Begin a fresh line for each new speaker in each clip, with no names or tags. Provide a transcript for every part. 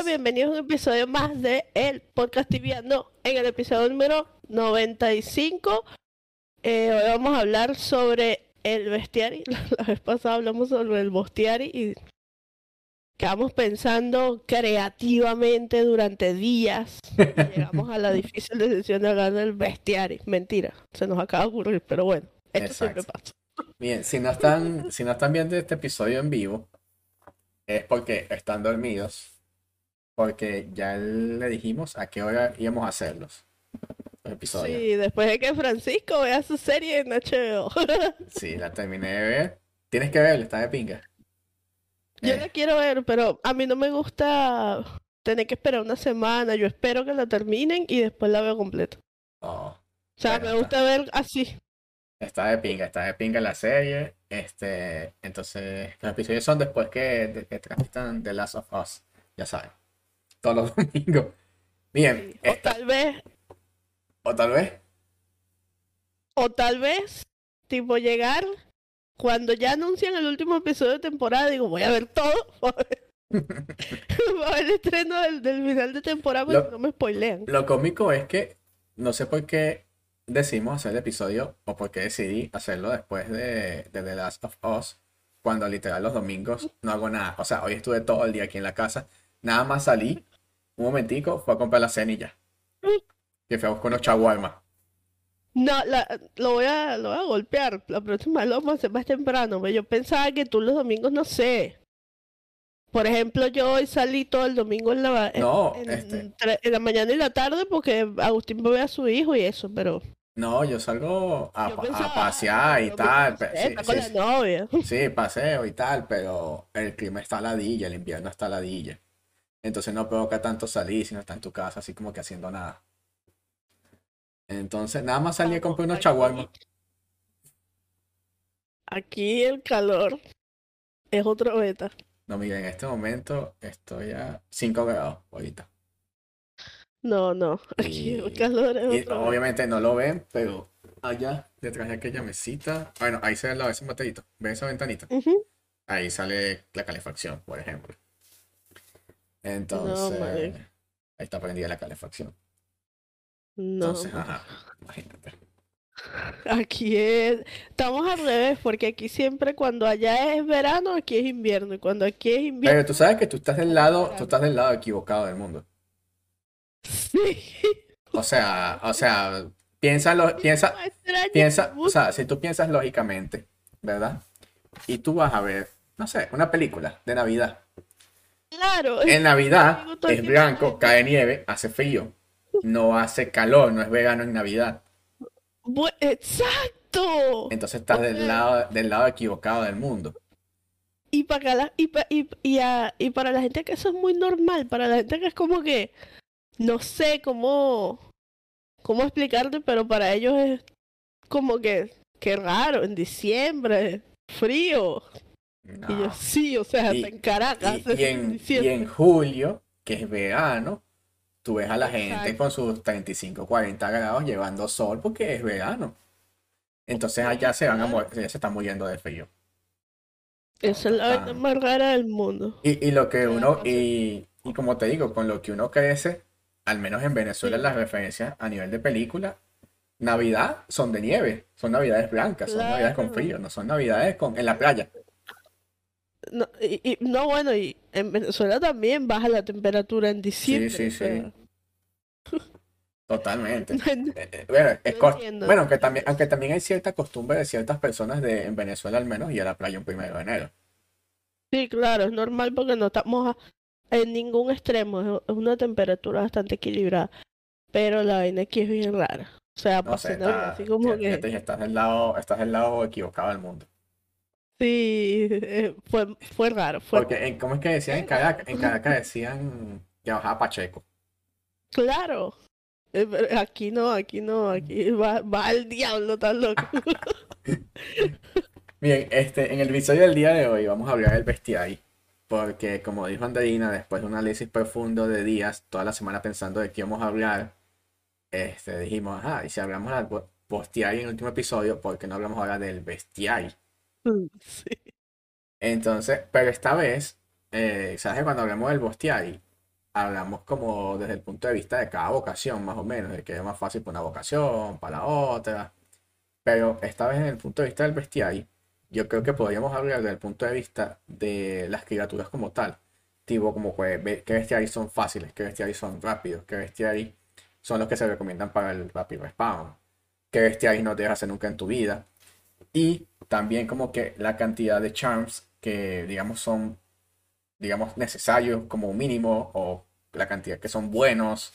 Hola, bienvenidos a un episodio más de El Podcast Tibiando. En el episodio número 95, eh, hoy vamos a hablar sobre el bestiari. La vez pasada hablamos sobre el bestiari y quedamos pensando creativamente durante días. Llegamos a la difícil decisión de hablar del bestiari. Mentira, se nos acaba de ocurrir, pero bueno, esto siempre
Exacto.
pasa.
Bien, si no están, si no están viendo este episodio en vivo, es porque están dormidos, porque ya le dijimos a qué hora íbamos a hacerlos. Los episodios.
Sí, después de que Francisco vea su serie en HBO.
Sí, la terminé de ver. Tienes que verla, está de pinga.
Yo
Eh.
la quiero ver, pero a mí no me gusta tener que esperar una semana. Yo espero que la terminen y después la veo completa.
Oh,
O sea,
Bueno,
me
está.
gusta ver así.
está de pinga, está de pinga la serie. Este, entonces, los episodios son después que, de que transmitan The Last of Us, ya saben. Todos los domingos. Bien,
O
esta-
tal vez,
o tal vez.
o tal vez, tipo llegar cuando ya anuncian el último episodio de temporada, digo, voy a ver todo. Voy a ver el estreno del, del final de temporada porque
Lo-
no me spoilean.
Lo cómico es que no sé por qué decidimos hacer el episodio o por qué decidí hacerlo después de, de The Last of Us, cuando literal los domingos no hago nada. O sea, hoy estuve todo el día aquí en la casa, nada más salí un momentico, fue a comprar la cena y ya. Que fui a buscar unos chaguarmas.
No, la- lo voy a, lo voy a golpear. La próxima lo vamos a hacer más temprano. pero Yo pensaba que tú los domingos, no sé. Por ejemplo, yo hoy salí todo el domingo en la, en,
No, este.
en la mañana y la tarde porque Agustín ve a su hijo y eso, pero
No, yo salgo a,
yo
pasear y tal.
pensaba,
pe- sí,
está con
sí,
la novia.
Sí, paseo y tal, pero el clima está ladilla, el invierno está ladilla. Entonces no provoca tanto salir si no está en tu casa, así como que haciendo nada. Entonces, nada más salí a comprar unos chaguarmas.
Aquí el calor es otro beta.
No, mira, en este momento estoy a 5 grados ahorita.
No, no, aquí el
Y-
calor es
Y
otro beta.
obviamente no lo ven, pero allá, detrás de aquella mesita, bueno, ahí se ve la ese botellito. ¿Ves esa ventanita? Ahí sale la calefacción, por ejemplo. Entonces, ahí está prendida la calefacción.
No,
Entonces, ajá, imagínate.
Aquí es, estamos al revés, porque aquí siempre cuando allá es verano, aquí es invierno, y cuando aquí es invierno,
Pero tú sabes que tú estás del lado, tú estás del lado equivocado del mundo.
sí.
O sea, o sea, piensa, piensa,
que
o sea, si tú piensas lógicamente, ¿verdad? Y tú vas a ver, no sé, una película de Navidad.
Claro,
En Navidad es blanco, cae nieve, hace frío. No hace calor, no es verano en Navidad.
Exacto.
Entonces estás del lado, del lado equivocado del mundo.
Y para la, y, pa- y, y, a- y para la gente que eso es muy normal, para la gente que es como que no sé cómo cómo explicarte, pero para ellos es como que qué raro, en diciembre, frío. Y yo sí, o sea,
Y-
en Caracas
Y,
en
y julio, que es verano, tú ves a la gente con sus 35, 40 grados llevando sol porque es verano. Entonces allá se van a morir, ya se están muriendo de frío.
Esa es la vaina más rara del mundo.
Y, y lo que uno, y, y como te digo, con lo que uno crece, al menos en Venezuela,
Sí.
las referencias a nivel de película, Navidad son de nieve, son Navidades blancas, son Navidades con frío, no son Navidades con, en la playa.
No, y, y- no, bueno, y en Venezuela también baja la temperatura en diciembre.
sí, sí.
sea,
Totalmente.
no en-
Eh, eh, Bueno, es
No
bueno, aunque también, aunque también hay cierta costumbre de ciertas personas de, en Venezuela al menos ir a la playa un primero de enero.
Sí, claro, es normal porque no estamos en ningún extremo, es una temperatura bastante equilibrada, pero la vaina aquí es bien rara. O sea,
No sé, está-
así como
ya- ya
que
dije, estás del lado, estás del lado equivocado del mundo.
Sí, eh, fue, fue raro, fue
Porque, en, ¿cómo es que decían en Caracas? En Caracas decían que bajaba Pacheco.
claro. Eh, Aquí no, aquí no, aquí va, va al diablo tan loco.
Bien, este, en el episodio del día de hoy vamos a hablar del bestiario. Porque, como dijo Andreina, después de un análisis profundo de días, toda la semana pensando de qué íbamos a hablar, este, dijimos, ajá, y si hablamos del bo- bestiario en el último episodio, ¿por qué no hablamos ahora del bestiario?
Sí.
Entonces, pero esta vez, eh, ¿sabes? que Cuando hablamos del bestiario, hablamos como desde el punto de vista de cada vocación, más o menos, de que es más fácil para una vocación, para la otra. Pero esta vez en el punto de vista del bestiario, yo creo que podríamos hablar desde el punto de vista de las criaturas como tal. Tipo, como que, qué bestiario son fáciles, qué bestiario son rápidos, qué bestiario son los que se recomiendan para el rápido respawn, qué bestiario no te hacer nunca en tu vida. Y también como que la cantidad de charms que digamos son digamos necesarios como mínimo o la cantidad que son buenos,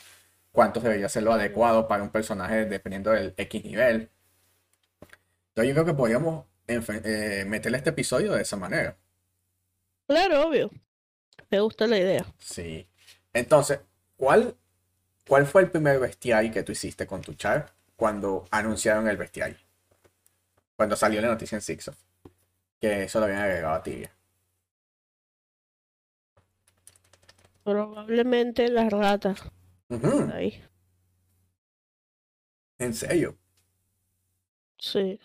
cuántos debería ser lo adecuado para un personaje dependiendo del X nivel. Entonces yo creo que podríamos eh, meterle este episodio de esa manera.
Claro, obvio. Me gusta la idea.
Sí. Entonces, ¿cuál, cuál fue el primer bestiario que tú hiciste con tu char cuando anunciaron el bestiario? Cuando salió la noticia en Sixof. Que eso lo habían agregado a Tibia.
Probablemente las ratas. Ahí.
¿En serio?
Sí.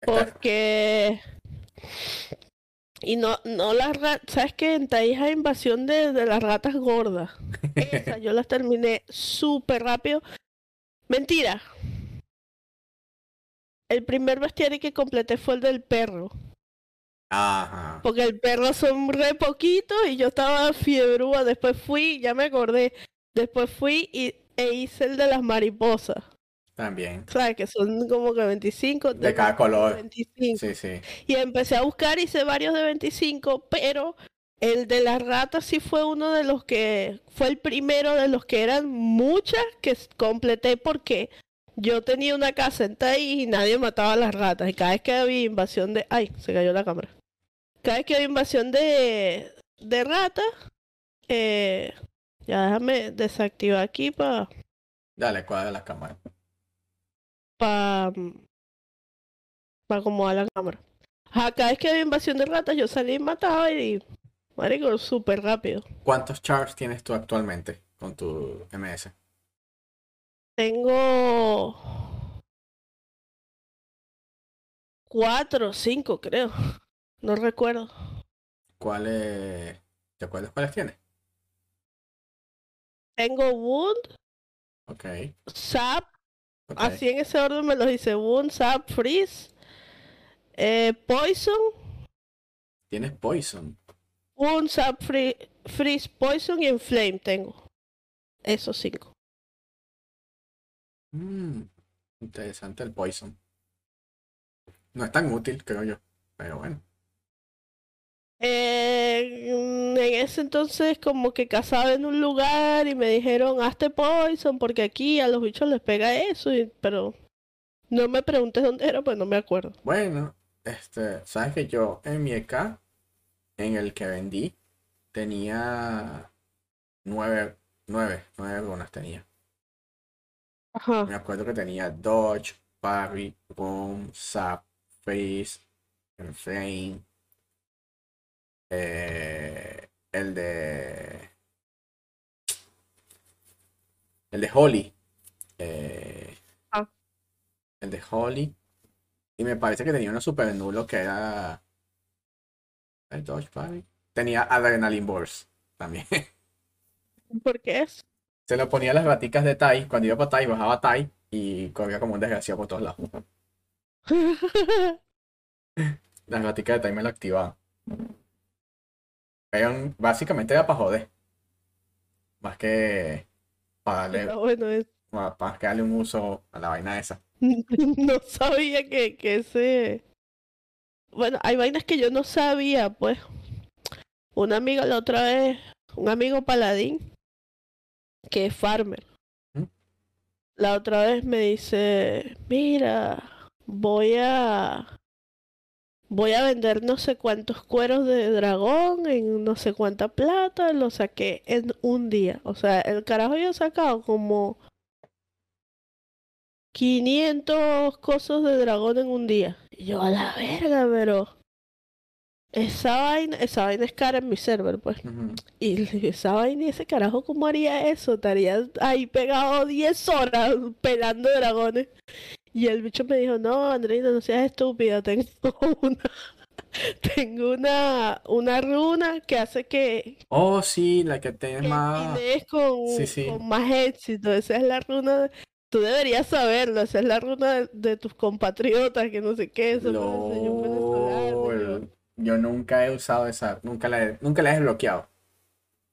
Porque. Y no, no las ratas. ¿Sabes qué? En hay invasión de, de las ratas gordas. Esa, yo las terminé súper rápido. Mentira. El primer bestiario que completé fue el del perro.
Ajá.
Porque el perro son re poquito y yo estaba fiebrúa. Después fui, ya me acordé. Después fui y, e hice el de las mariposas.
También.
¿Sabes? Que son como que 25.
De, cada color. Sí, sí.
Y empecé a buscar, hice varios de 25, pero el de las ratas sí fue uno de los que. Fue el primero de los que eran muchas que completé porque yo tenía una casa en ahí y nadie mataba a las ratas. Y cada vez que había invasión de. ¡Ay! Se cayó la cámara. Cada vez que había invasión de. de ratas. Eh, ya déjame desactivar aquí para.
Dale, cuadra la cámara
para para acomodar la cámara. Acá es que había invasión de ratas, yo salí y mataba y marico, súper rápido.
¿Cuántos chars tienes tú actualmente con tu MS?
Tengo cuatro o cinco, creo. No recuerdo.
¿Cuáles? ¿Te acuerdas cuáles tienes?
Tengo Wound.
Ok.
Sap Así en ese orden me los dice Wound, Sap, Freeze, eh, Poison.
¿Tienes Poison?
Wound, Sap, Freeze, Poison y Inflame tengo. Esos cinco.
Mm, interesante el Poison. No es tan útil, creo yo. Pero bueno.
Eh, en ese entonces como que cazaba en un lugar y me dijeron hazte poison porque aquí a los bichos les pega eso, pero no me preguntes dónde era, pues no me acuerdo.
Bueno, este, sabes que yo en mi EK, en el que vendí, tenía nueve, nueve, nueve runas tenía.
Ajá.
Me acuerdo que tenía Dodge, Parry, Boom, Zap, Freeze, Flame eh, el de. El de Holly. Eh,
ah.
El de Holly. Y me parece que tenía uno super nulo que era. El Dodge Party. Tenía Adrenaline Burst también.
¿Por qué es?
Se lo ponía a las raticas de Tai. Cuando iba para Tai, bajaba Tai y corría como un desgraciado por todos lados. las raticas de Tai me lo activaban básicamente era para joder. Más que para darle, para, que darle un uso a la vaina esa.
no sabía que, que ese... Bueno, hay vainas que yo no sabía, pues. Un amigo la otra vez, un amigo paladín, que es farmer. ¿Mm? La otra vez me dice, mira, voy a voy a vender no sé cuántos cueros de dragón en no sé cuánta plata, lo saqué en un día. O sea, el carajo yo he sacado como 500 cosas de dragón en un día. Y yo a la verga, pero esa vaina, esa vaina es cara en mi server, pues. Y esa vaina y ese carajo, ¿cómo haría eso? Estaría ahí pegado 10 horas pelando dragones. Y el bicho me dijo, no, Andreina, no seas estúpida, tengo una. tengo una, una runa que hace que,
Oh, sí, la que tienes
que
más.
con,
Sí, sí.
con más éxito. Esa es la runa. Tú deberías saberlo. Esa es la runa de, de tus compatriotas, que no sé qué. Eso venezolano. yo-
nunca he usado esa, nunca la he, nunca la he desbloqueado.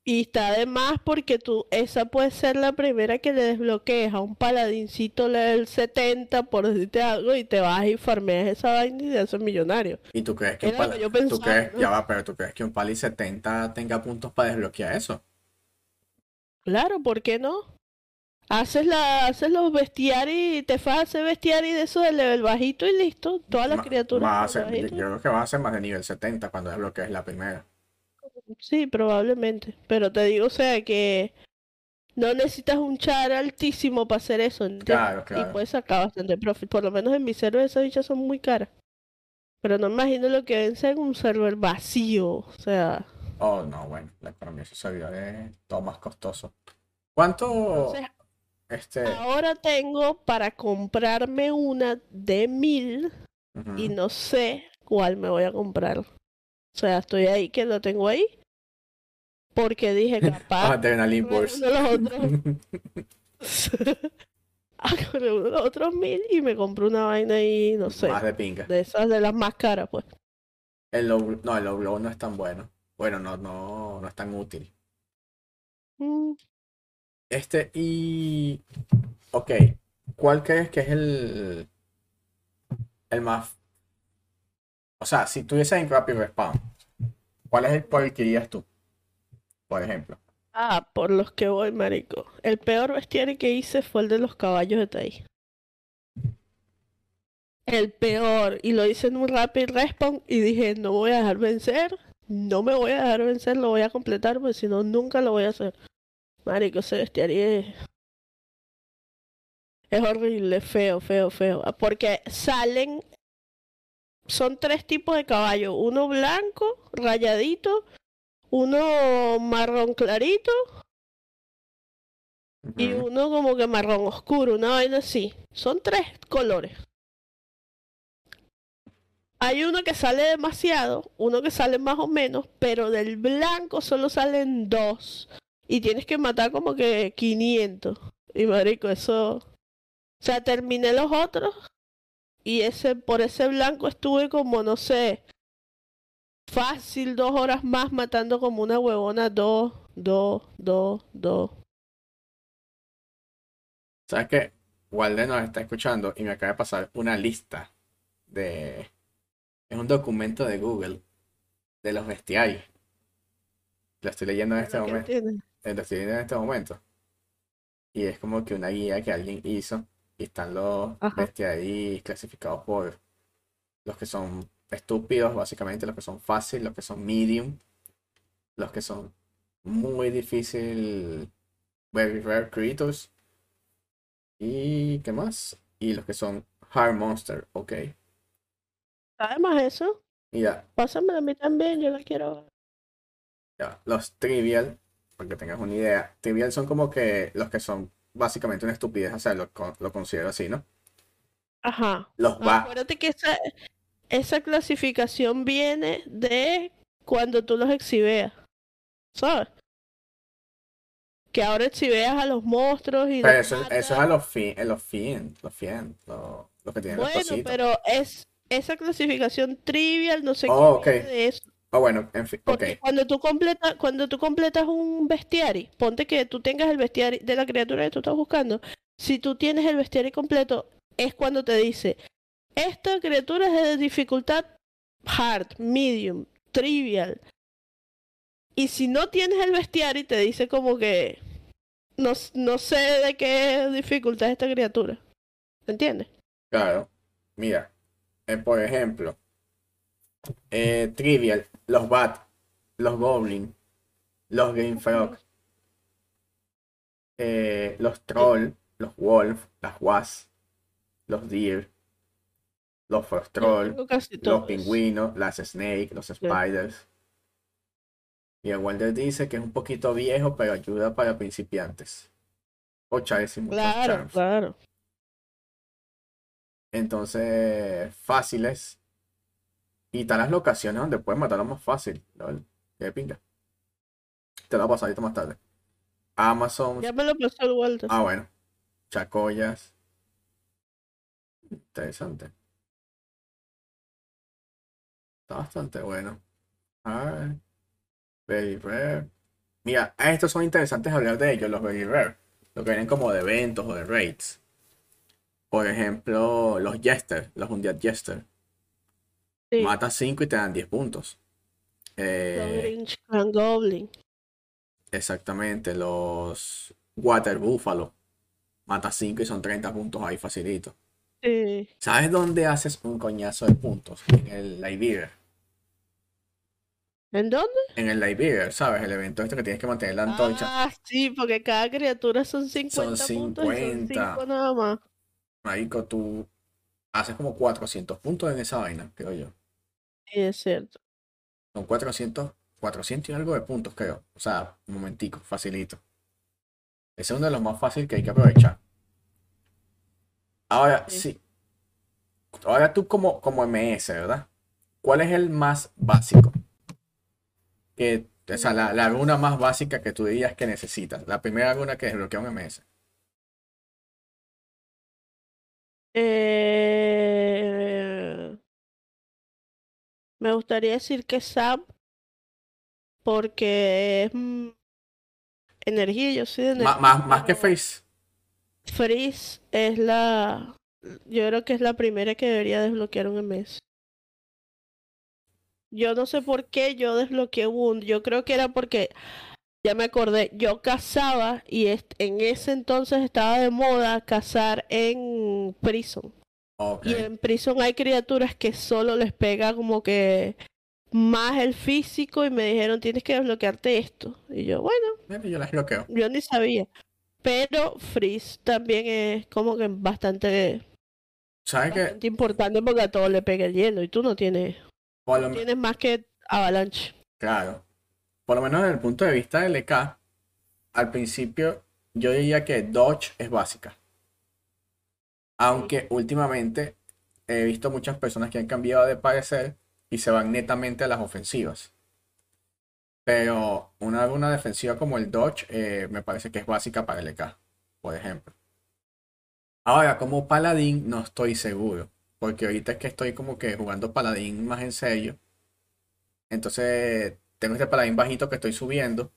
Y está de más porque tú, esa puede ser la primera que le desbloquees a un paladincito level 70, por decirte algo, y te vas y farmeas esa vaina y te haces millonario.
¿Y tú crees que un
Era
pala-
que yo
tú crees,
¿no?
ya va, pero tú crees que un pali 70 tenga puntos para desbloquear eso?
Claro, ¿por qué no? Haces la, haces los bestiari, te vas a hacer bestiari de eso de level bajito y listo. Todas las
Ma-
criaturas
va a ser- yo creo que va a ser más de nivel 70 cuando desbloquees la primera.
Sí, probablemente. Pero te digo, o sea, que no necesitas un char altísimo para hacer eso, ¿entiendes?
Claro,
Y
claro.
puedes sacar bastante profit. Por lo menos en mi server esas bichas son muy caras. Pero no imagino lo que vence en un server vacío. O sea,
Oh, no, bueno, la economía de esos servidores es todo más costoso. ¿Cuánto,
entonces
este,
ahora tengo para comprarme una de mil y no sé cuál me voy a comprar. O sea, estoy ahy que lo tengo ahí. Porque dije,
Ah,
capaz,
Adrenaline
reúno
Burst.
los otros. los otros mil y me compro una vaina ahí, no sé,
Más de pinga.
de esas de las más caras, pues.
El low, no, el low blow no es tan bueno. Bueno, no, no, no es tan útil.
Mm,
Este, y. Ok. ¿Cuál crees que es el. El más. O sea, si tuviese en Rapid Respawn, ¿cuál es el por el que irías tú? Por ejemplo.
Ah, por los que voy, marico. El peor bestiario que hice fue el de los caballos de Tai. El peor. Y lo hice en un rapid respawn y dije, no voy a dejar vencer. No me voy a dejar vencer, lo voy a completar, porque si no, nunca lo voy a hacer. Marico, ese bestiario es... Horrible, feo, feo, feo. Ah, Porque salen... Son tres tipos de caballo. Uno blanco, rayadito. Uno marrón clarito y uno como que marrón oscuro, una vaina así. Son tres colores. Hay uno que sale demasiado, uno que sale más o menos, pero del blanco solo salen dos. Y tienes que matar como que 500. Y marico, eso... O sea, terminé los otros y ese por ese blanco estuve como, no sé, fácil dos horas más matando como una huevona, dos, dos, dos, dos.
¿Sabes qué? Walden nos está escuchando y me acaba de pasar una lista de. Es un documento de Google de los bestiarios. Lo estoy leyendo en este momento.
tiene.
Lo estoy en este momento. Y es como que una guía que alguien hizo. Y están los
Ajá.
bestiarios clasificados por los que son estúpidos, básicamente, los que son fácil, los que son medium, los que son muy difícil, very rare creatures. ¿Y qué más? Y los que son hard monster, ok.
Además eso,
ya,
pásamela a mí también, yo la quiero
ya. Los trivial, para que tengas una idea. Trivial son como que los que son básicamente una estupidez, o sea, lo, lo considero así, ¿no?
Ajá.
Los va.
Acuérdate que esa, esa clasificación viene de cuando tú los exhibeas. ¿Sabes? Que ahora exhibeas a los monstruos y
Pero eso, eso es a los fin, en los fin, los fin, los, los que tienen los
Bueno,
cositos.
pero es esa clasificación trivial, no sé
Oh,
qué de eso.
Ah, bueno, en fin, ok.
Porque cuando tú completas, cuando tú completas un bestiari, ponte que tú tengas el bestiari de la criatura que tú estás buscando. Si tú tienes el bestiari completo, es cuando te dice, esta criatura es de dificultad hard, medium, trivial. Y si no tienes el bestiari, te dice como que no, no sé de qué dificultad es esta criatura. ¿Entiendes?
Claro. Mira, eh, por ejemplo, eh, Trivial, los Bat, los Goblin, los Green Frog, eh, los Troll, los Wolf, las Was, los Deer, los Frost Troll, los. Pingüinos, las Snake, los Spiders. Y el Walder dice que es un poquito viejo, pero ayuda para principiantes. O Chares y
Claro,
charms.
claro.
Entonces, fáciles. Y están las locaciones donde puedes matarlo más fácil. ¿lol? Qué pinga. Te lo voy a pasar más tarde. Amazon.
Ya me lo pasó el Walter.
Ah, bueno. Chacoyas. Interesante. Está bastante bueno. Very rare. Mira, estos son interesantes hablar de ellos, los very rare. Lo que vienen como de eventos o de raids. Por ejemplo, los Jester, los Undead Jester.
Sí.
Mata 5 y te dan 10 puntos. Eh,
Goblin,
exactamente, los Water Buffalo. Mata 5 y son 30 puntos ahí facilito.
Sí.
¿Sabes dónde haces un coñazo de puntos? En el Live
¿En dónde?
En el Live ¿sabes? El evento este que tienes que mantener la antorcha.
Ah, sí, porque cada criatura son 50
Son
puntos y son
50.
5 nada más.
Marico, tú haces como 400 puntos en esa vaina, creo yo.
Sí, es cierto.
Son 400, 400 y algo de puntos, creo. O sea, un momentico, facilito. Ese es uno de los más fáciles que hay que aprovechar. Ahora,
Sí.
sí. Ahora tú como, como MS, ¿verdad? ¿Cuál es el más básico? Que, o sea, la, la runa más básica que tú dirías que necesitas. La primera runa que desbloquea un MS.
Eh, me gustaría decir que Sam, porque es mm, energía, yo soy de energía.
más, más que Face.
Freeze es la, yo creo que es la primera que debería desbloquear un MS. Yo no sé por qué yo desbloqueé un, yo creo que era porque, ya me acordé, yo cazaba y en ese entonces estaba de moda cazar en Prison. Y en Prison hay criaturas que solo les pega como que más el físico y me dijeron tienes que desbloquearte esto. Y yo, bueno,
Yo las bloqueo.
yo ni sabía. Pero Freeze también es como que bastante, importante porque a todo le pega el hielo y tú no tienes, no tienes más que Avalanche.
Claro. Por lo menos desde el punto de vista del LK, al principio yo diría que Dodge es básica. Aunque últimamente he visto muchas personas que han cambiado de parecer y se van netamente a las ofensivas. Pero una runa defensiva como el Dodge eh, me parece que es básica para el LK, por ejemplo. Ahora, como paladín no estoy seguro. Porque ahorita es que estoy como que jugando paladín más en serio. Entonces, tengo este paladín bajito que estoy subiendo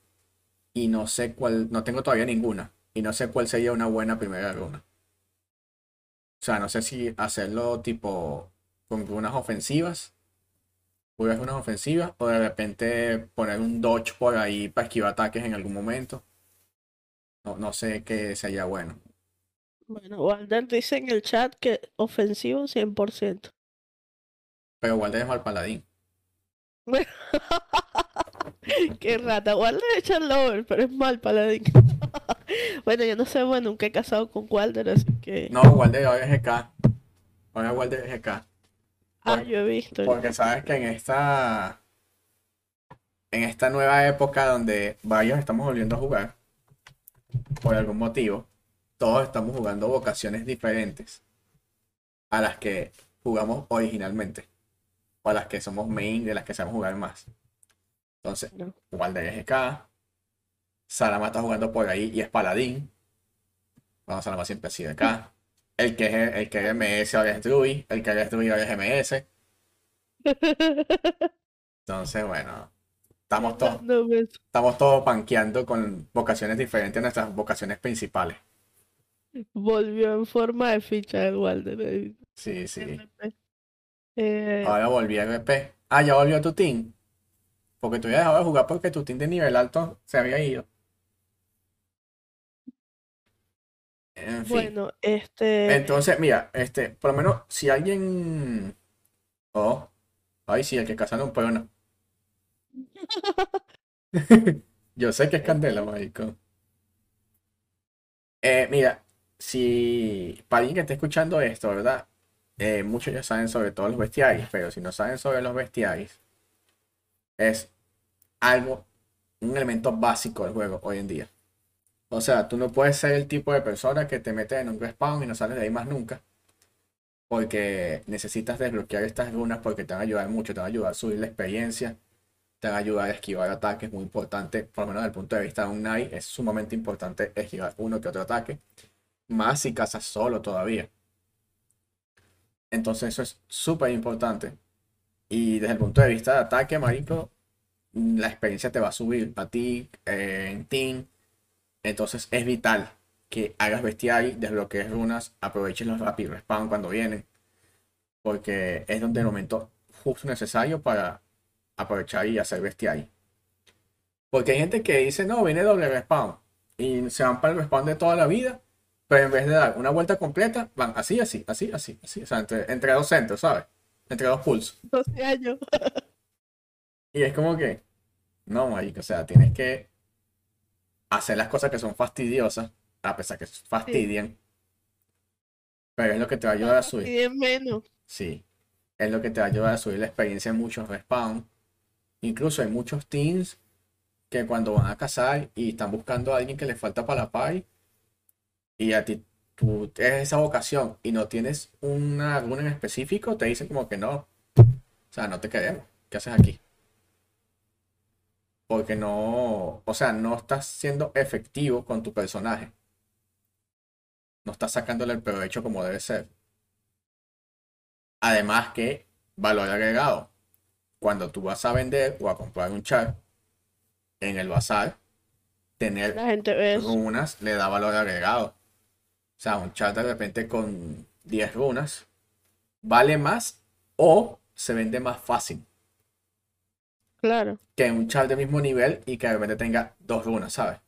y no sé cuál, no tengo todavía ninguna y no sé cuál sería una buena primera runa. O sea, no sé si hacerlo tipo con runas ofensivas, puras runas ofensivas, o de repente poner un dodge por ahí para esquivar ataques en algún momento. No, no sé qué sería bueno.
Bueno, Walter dice en el chat que ofensivo 100%.
Pero igual dejo al paladín.
Qué rata, Walter echa el lover, pero es mal paladín. Bueno, yo no sé, bueno, nunca he casado con Walter, así que...
No, Walder ahora es GK. Ahora Walder es GK.
Ah, yo he visto.
Porque sabes que en esta en esta nueva época donde varios estamos volviendo a jugar, por algún motivo, todos estamos jugando vocaciones diferentes a las que jugamos originalmente, o a las que somos main, de las que sabemos jugar más. Entonces. Walder es GK, Salama está jugando por ahí y es paladín. Vamos, Salama siempre ha sido. El que es, el que es MS ahora es Druid, el que es Druid ahora es MS. Entonces, bueno, estamos todos,
pues,
estamos todos panqueando con vocaciones diferentes a nuestras vocaciones principales.
Volvió en forma de ficha el Walter. eh,
Sí, sí.
Eh,
Ahora volví a RP. Ah, ya volvió tu team. Porque tú habías dejado de jugar porque tu team de nivel alto se había ido. En fin.
bueno, este...
Entonces, mira, este, por lo menos si alguien. Oh, ay, sí, el que casa un no. Yo sé que es candela, marico. Eh, mira, si para alguien que esté escuchando esto, ¿verdad? Eh, muchos ya saben sobre todos los bestiarios, pero si no saben sobre los bestiarios, es algo, un elemento básico del juego hoy en día. O sea, tú no puedes ser el tipo de persona que te metes en un respawn y no sales de ahí más nunca. porque necesitas desbloquear estas runas porque te van a ayudar mucho, te van a ayudar a subir la experiencia, te van a ayudar a esquivar ataques, muy importante, por lo menos desde el punto de vista de un Knight, es sumamente importante esquivar uno que otro ataque, más si cazas solo todavía. Entonces eso es súper importante. Y desde el punto de vista de ataque, marico, la experiencia te va a subir a ti, eh, en team. Entonces es vital que hagas bestial, desbloquees runas, aproveches los rápidos respawn cuando vienen. Porque es donde el momento justo necesario para aprovechar y hacer bestial. Porque hay gente que dice, no, viene doble respawn. Y se van para el respawn de toda la vida. Pero en vez de dar una vuelta completa, van así, así, así, así, así. O sea, entre, entre dos centros, ¿sabes? Entre dos pulsos.
12 años.
Y es como que, no, marico, o sea, tienes que hacer las cosas que son fastidiosas, a pesar que fastidian. Pero es lo que te va a ayudar a subir.
Menos.
Sí, es lo que te va a ayudar a subir la experiencia en muchos respawn. Incluso hay muchos teams que cuando van a cazar y están buscando a alguien que les falta para la pay y a ti tú tienes esa vocación y no tienes una runa en específico, te dicen como que no. O sea, no te queremos. ¿Qué haces aquí? Porque no, o sea, no estás siendo efectivo con tu personaje. No estás sacándole el provecho como debe ser. Además que valor agregado. Cuando tú vas a vender o a comprar un char en el bazar, tener runas le da valor agregado. O sea, un char de repente con 10 runas vale más o se vende más fácil
Claro.
que un char de mismo nivel y que de repente tenga dos runas, ¿sabes?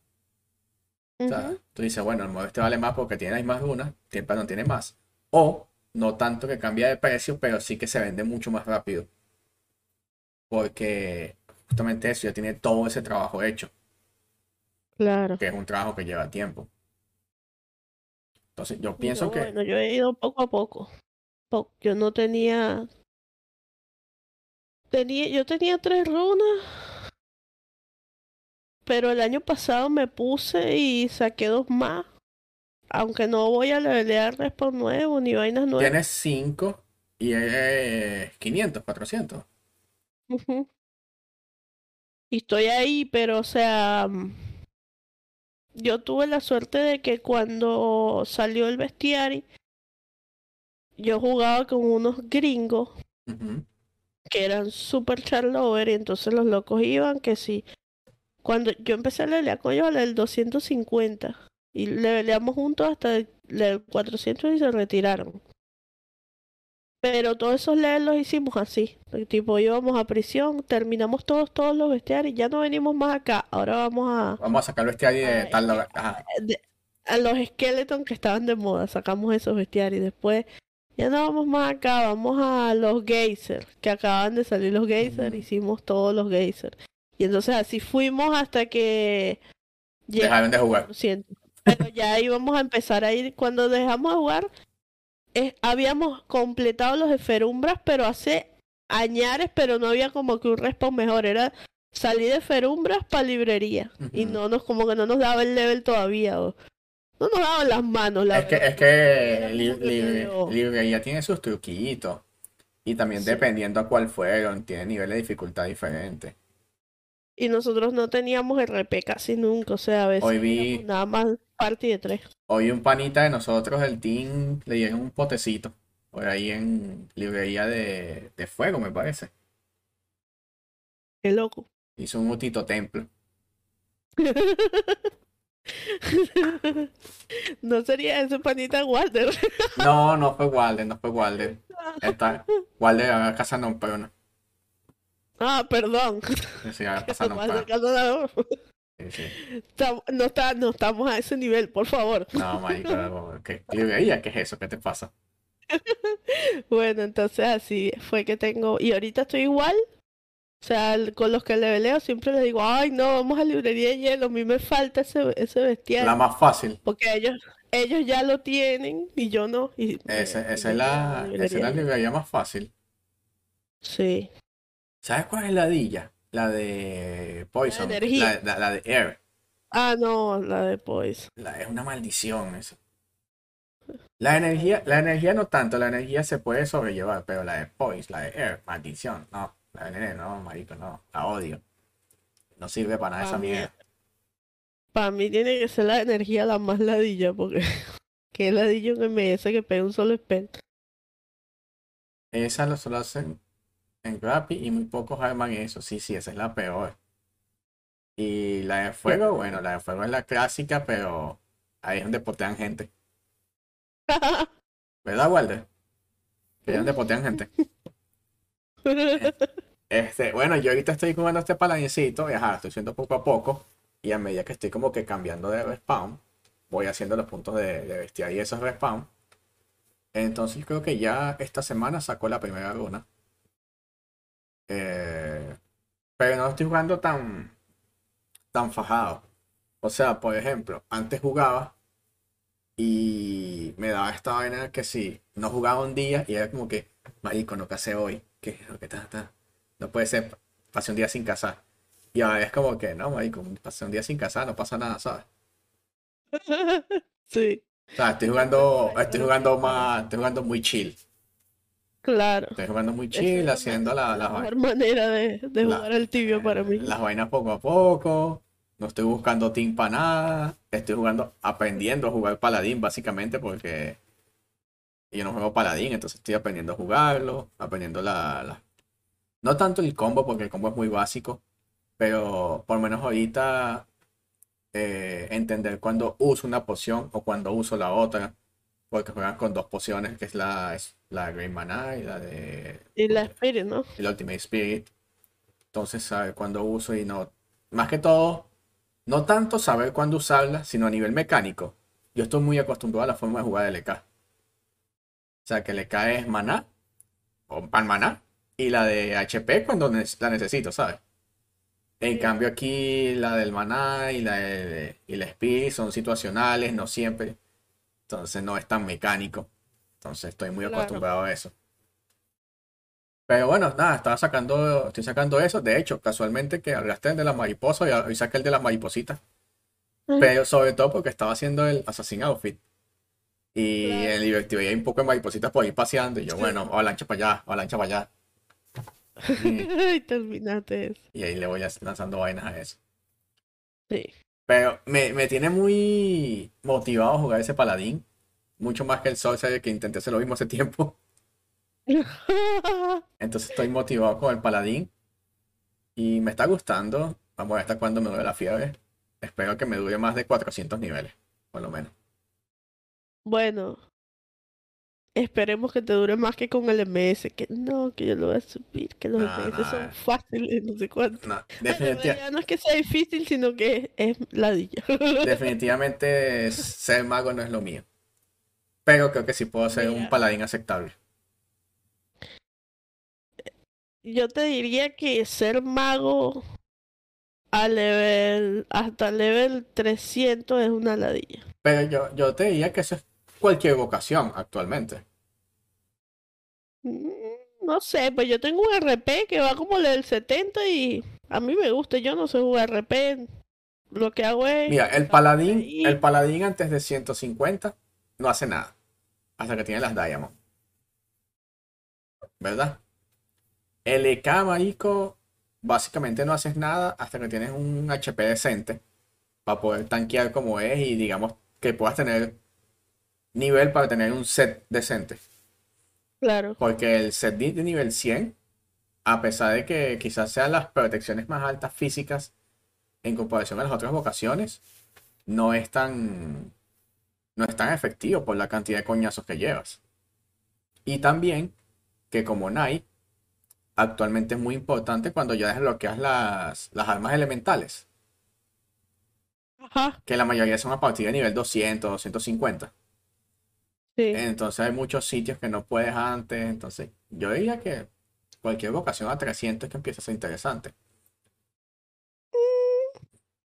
O sea, tú dices, bueno, el modo este vale más porque tiene más runas, tiempo no tiene más. O no tanto que cambia de precio, pero sí que se vende mucho más rápido. Porque justamente eso ya tiene todo ese trabajo hecho,
Claro.
que es un trabajo que lleva tiempo. Entonces, yo pienso
Yo,
que
bueno, yo he ido poco a poco. Po- Yo no tenía. Tenía, yo tenía tres runas. Pero el año pasado me puse y saqué dos más. Aunque no voy a levelear respawn nuevo ni vainas nuevas.
tienes 5 y es 500, 400.
Ujú. Y estoy ahí, pero o sea, yo tuve la suerte de que cuando salió el bestiario, yo jugaba con unos gringos que eran super charlover y entonces los locos iban que sí. Cuando yo empecé a levelear con ellos el 250 y leveleamos juntos hasta el 400 y se retiraron. Pero todos esos levels los hicimos así. Tipo, íbamos a prisión, terminamos todos, todos los bestiarios, ya no venimos más acá. Ahora vamos a,
Vamos a sacar el bestiario de tal lugar. Ajá.
de- a los skeletons que estaban de moda, sacamos esos bestiarios. Después, ya no vamos más acá, vamos a los geysers, que acaban de salir los geysers, hicimos todos los geysers. Y entonces así fuimos hasta que
Dejaron de jugar.
400. Pero ya íbamos a empezar a ir, cuando dejamos de jugar, habíamos completado los esferumbras, pero hace añares, pero no había como que un respawn mejor, era salir de ferumbras para librería. Y no nos, como que no nos daba el level todavía, o no nos daban las manos, la
Es que, es que li-
medio-
librería tiene sus truquitos. Y también
Sí.
dependiendo a cuál fueron, tiene nivel de dificultad diferente.
Y nosotros no teníamos RP casi nunca, o sea, a veces
Hoy vi-
éramos nada más party de tres.
Hoy un panita de nosotros, el team, le dieron un potecito. Por ahí en librería de, de fuego, me parece.
Qué loco.
Hizo un utito templo.
No sería ese panita Walter.
No, no fue Walden, no fue Walden. Esta, Walden a casa no, pero no.
Ah, perdón.
Sí, a casa no. Sí, sí.
Tam- No, está, no estamos a ese nivel, por favor.
No, marico, ¿qué? ¿Qué es eso? ¿Qué te pasa?
Bueno, entonces así fue que tengo. Y ahorita estoy igual. O sea, con los que leveleo siempre les digo, ay, no, vamos a librería de hielo. A mí me falta ese, ese bestial.
La más fácil.
Porque ellos, ellos ya lo tienen y yo no. Y
Ese- esa es la, esa es la librería más fácil.
Sí.
¿Sabes cuál es la dilla? La de Poison. La, la- la de Air.
Ah, no, la de Poise.
La- es una maldición eso. La energía, la energía no tanto, la energía se puede sobrellevar, pero la de Poise, la de Air, maldición, no, la de Nene, no, marico, no, la odio. No sirve para nada
Pa'
esa
mí-
mierda.
Para mí tiene que ser la energía la más ladilla, porque que ladillo en MS que pega un solo spell.
Esa lo solo hacen en Rappi y muy pocos arman eso. Sí, sí, esa es la peor. Y la de fuego, bueno, la de fuego es la clásica, pero ahí es donde potean gente. ¿Verdad, Walder? Que es donde potean gente. Este, bueno, yo ahorita estoy jugando este paladincito y ajá, estoy haciendo poco a poco. Y a medida que estoy como que cambiando de respawn, voy haciendo los puntos de, de bestiaria y esos respawn. Entonces creo que ya esta semana sacó la primera runa. Eh, pero no estoy jugando tan, tan fajado. O sea, por ejemplo, antes jugaba y me daba esta vaina que si no jugaba un día y era como que, marico, no casé hoy. ¿Qué es lo que está, está? No puede ser, pasé un día sin cazar. Y ahora es como que, no, marico, pasé un día sin cazar, no pasa nada, ¿sabes?
Sí,
O sea, estoy jugando, estoy jugando más, estoy jugando muy chill.
Claro.
Estoy jugando muy chill,
es
haciendo la, la-
mejor manera de, de
la-
jugar al tibio para mí.
las vainas poco a poco. No estoy buscando team para nada. Estoy jugando, aprendiendo a jugar paladín, básicamente, porque yo no juego paladín, entonces estoy aprendiendo a jugarlo, aprendiendo la, la- No tanto el combo, porque el combo es muy básico, pero por lo menos ahorita eh, entender cuando uso una poción o cuando uso la otra, porque juegan con dos pociones, que es la, es la Great Mana y la de
Y la Spirit, ¿no?
el Ultimate Spirit. Entonces, saber cuándo uso y no. Más que todo, no tanto saber cuándo usarla, sino a nivel mecánico. Yo estoy muy acostumbrado a la forma de jugar de LK. O sea, que LK es maná, o pan maná, y la de HP cuando la necesito, ¿sabes? En cambio, aquí la del maná y la, de- y la Spirit son situacionales, no siempre. Entonces, no es tan mecánico. Entonces, estoy muy
Claro.
acostumbrado a eso. Pero bueno, nada, estaba sacando, estoy sacando eso. De hecho, casualmente que hablaste de las mariposas y hoy saqué el de las maripositas.
Ay.
Pero sobre todo porque estaba haciendo el Assassin Outfit. Y
Claro.
en Liberty hay un poco de maripositas por ahí paseando. Y yo, bueno, o lancha para allá, o lancha para allá. Y,
terminaste eso.
y ahí le voy lanzando vainas a eso.
Sí.
Pero me, me tiene muy motivado jugar ese paladín. Mucho más que el Sorcerer que intenté hacer lo mismo hace tiempo. Entonces estoy motivado con el paladín. Y me está gustando. Vamos a ver hasta cuándo me dure la fiebre. Espero que me dure más de 400 niveles, por lo menos.
Bueno, esperemos que te dure más que con el MS, que no, que yo lo voy a subir, que los
No,
MS
no,
son fáciles, no sé cuánto.
No,
Bueno, en
definitiva-
realidad no es que sea difícil, sino que es ladilla.
definitivamente ser mago no es lo mío. Pero creo que sí puedo ser un paladín aceptable.
Yo te diría que ser mago a level, hasta level 300 es una ladilla.
Pero yo, yo te diría que eso es cualquier vocación actualmente.
Mm, No sé, pues yo tengo un RP que va como level 70 y a mí me gusta, yo no sé jugar RP. Lo que hago es...
Mira, el paladín, el paladín antes de 150 no hace nada. Hasta que tiene las Diamond. ¿Verdad? El EK, marico, básicamente no haces nada hasta que tienes un HP decente para poder tanquear como es y digamos que puedas tener nivel para tener un set decente.
Claro,
Porque el set de nivel 100, a pesar de que quizás sean las protecciones más altas físicas en comparación a las otras vocaciones, no es tan, no es tan efectivo por la cantidad de coñazos que llevas. Y también que como Knight, actualmente es muy importante cuando ya desbloqueas las, las armas elementales,
ajá,
que la mayoría son a partir de nivel 200, 250.
Sí.
Entonces hay muchos sitios que no puedes antes. Entonces yo diría que cualquier vocación a 300 es que empieza a ser interesante.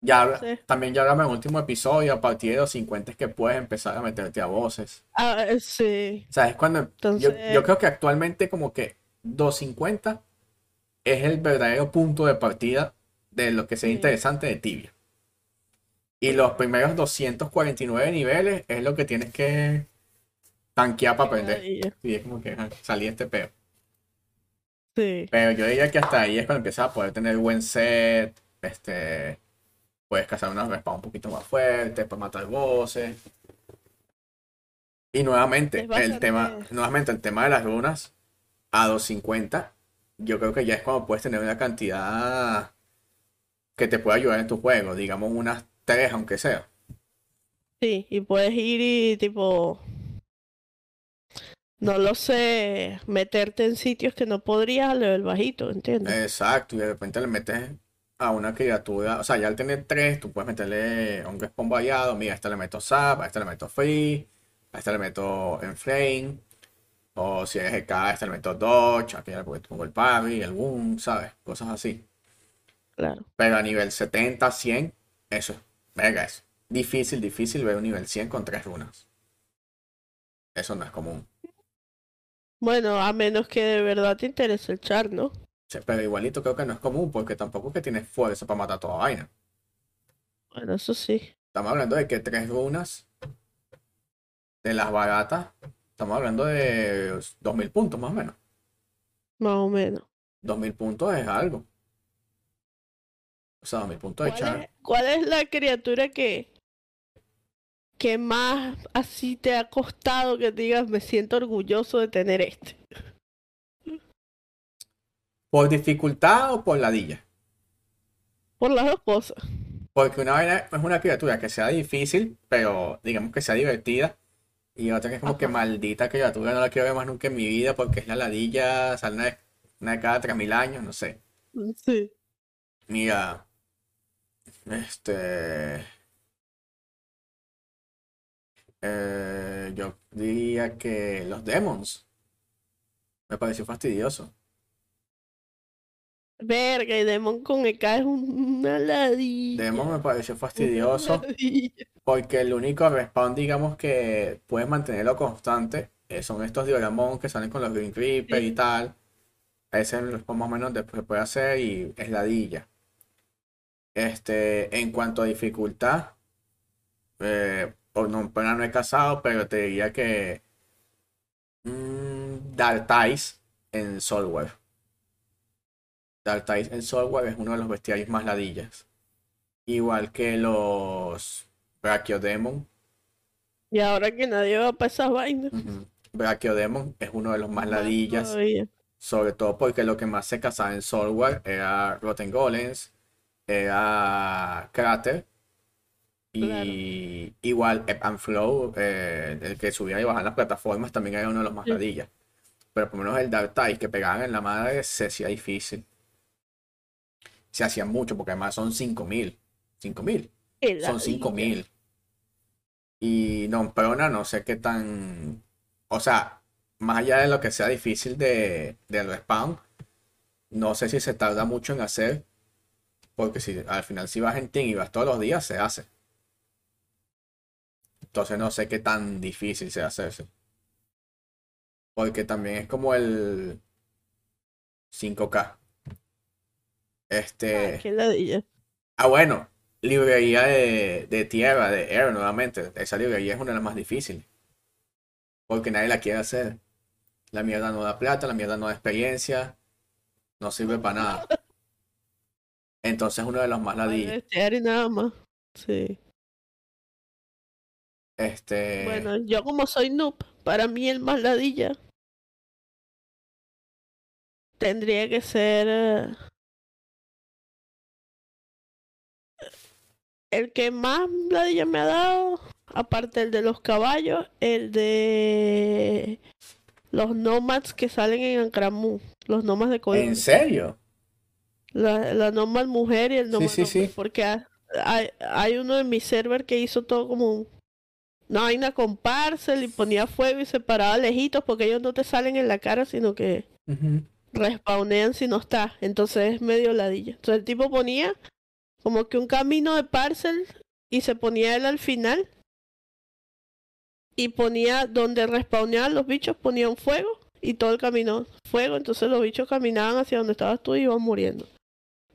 Ya, habla-
Sí.
también ya hablamos en el último episodio, a partir de 250 es que puedes empezar a meterte a voces.
Ah, eh, sí.
O sea, es cuando... Yo,
Entonces-
yo creo que actualmente como que 250 es el verdadero punto de partida de lo que
Sí.
interesante de Tibia. Y los primeros 249 niveles es lo que tienes que tanquear para aprender. Y es como que ajá, salí este peo.
Sí.
Pero yo diría que hasta ahí es cuando empiezas a poder tener buen set. Este. Puedes cazar unos respawn un poquito más fuertes, puedes matar bosses. Y nuevamente, el tema, nuevamente el tema de las runas a 250, yo creo que ya es cuando puedes tener una cantidad que te pueda ayudar en tu juego, digamos unas 3 aunque sea.
Sí, y puedes ir y tipo, no lo sé, meterte en sitios que no podrías a nivel bajito, ¿entiendes?
Exacto, y de repente le metes a una criatura, o sea, ya al tener 3, tú puedes meterle un respawn variado, mira, a este le meto zap, a este le meto free, a este le meto enflame, o si es EK, a este le meto dodge, aquí le pongo el parry, el boom, ¿sabes? Cosas así.
Claro.
Pero a nivel 70, 100, eso es, venga, es difícil, difícil ver un nivel 100 con 3 runas. Eso no es común.
Bueno, a menos que de verdad te interese el char, ¿no?
Sí, Pero igualito creo que no es común porque tampoco es que tienes fuerza para matar toda vaina.
Bueno, eso sí.
Estamos hablando de que tres runas de las baratas, estamos hablando de 2000 puntos más o menos.
Más o menos.
2000 puntos es algo. O sea, 2000 puntos de
¿Cuál
char.
es, cuál es la criatura que, que más así te ha costado que digas me siento orgulloso de tener este?
¿Por dificultad o por ladilla?
Por las dos cosas.
Porque una vaina es una criatura que sea difícil, pero digamos que sea divertida. Y otra que es como que maldita criatura, no la quiero ver más nunca en mi vida porque es la ladilla, sale una, vez- una de cada 3000 años, no sé.
Sí.
Mira, este, eh, yo diría que los demons me pareció fastidioso.
Verga, y Demon con EK es un- una ladilla.
Demon me pareció fastidioso porque el único respawn, digamos, que puedes mantenerlo constante eh, son estos Dioramon que salen con los Green Reaper y tal. Ese es el respawn más o menos después se puede hacer y es ladilla. Este, en cuanto a dificultad, eh, por no, pena no he casado, pero te diría que mm, Darktice en Soulware. Darktice en Soulware es uno de los bestiarios más ladillas. Igual que los Brachiodemon.
Y ahora que nadie va para esas vainas.
Ujú. Brachiodemon es uno de los más
más
ladillas.
todavía.
Sobre todo porque lo que más se cazaba en Soulware era Rotten Golems, era Crater. Y igual Ebb and Flow, eh, el que subía y bajaba las plataformas, también era uno de los más ladillas. Pero por lo menos el Dark Tide que pegaban en la madre se hacía difícil. Se hacía mucho, porque además son 5000. 5000.
Qué
Son
ladilla.
5000. Y no, Prona no sé qué tan. O sea, más allá de lo que sea difícil de, del respawn, no sé si se tarda mucho en hacer. Porque si al final si vas en team y vas todos los días, se hace. Entonces no sé qué tan difícil sea hacerse. Porque también es como el 5K. Este.
Ah, qué.
Ah, bueno, librería de, de tierra, de Air, nuevamente. Esa librería es una de las más difíciles. Porque nadie la quiere hacer. La mierda no da plata, la mierda no da experiencia. No sirve para nada. Entonces es uno de los más
nada más. Sí.
Este.
Bueno, yo como soy noob, para mí el más ladilla tendría que ser eh, el que más ladilla me ha dado, aparte el de los caballos, el de los nomads que salen en Ancramú, los nomads de
¿En
Colombia.
serio?
La, la nomad mujer y el nomad
sí,
porque ha- hay, hay uno de mi server que hizo todo como un- una vaina con parcel y ponía fuego y se paraba lejitos porque ellos no te salen en la cara, sino que respawnean si no está. Entonces es medio ladilla. Entonces el tipo ponía como que un camino de parcel y se ponía él al final y ponía donde respawneaban los bichos, ponía un fuego y todo el camino fuego. Entonces los bichos caminaban hacia donde estabas tú y iban muriendo.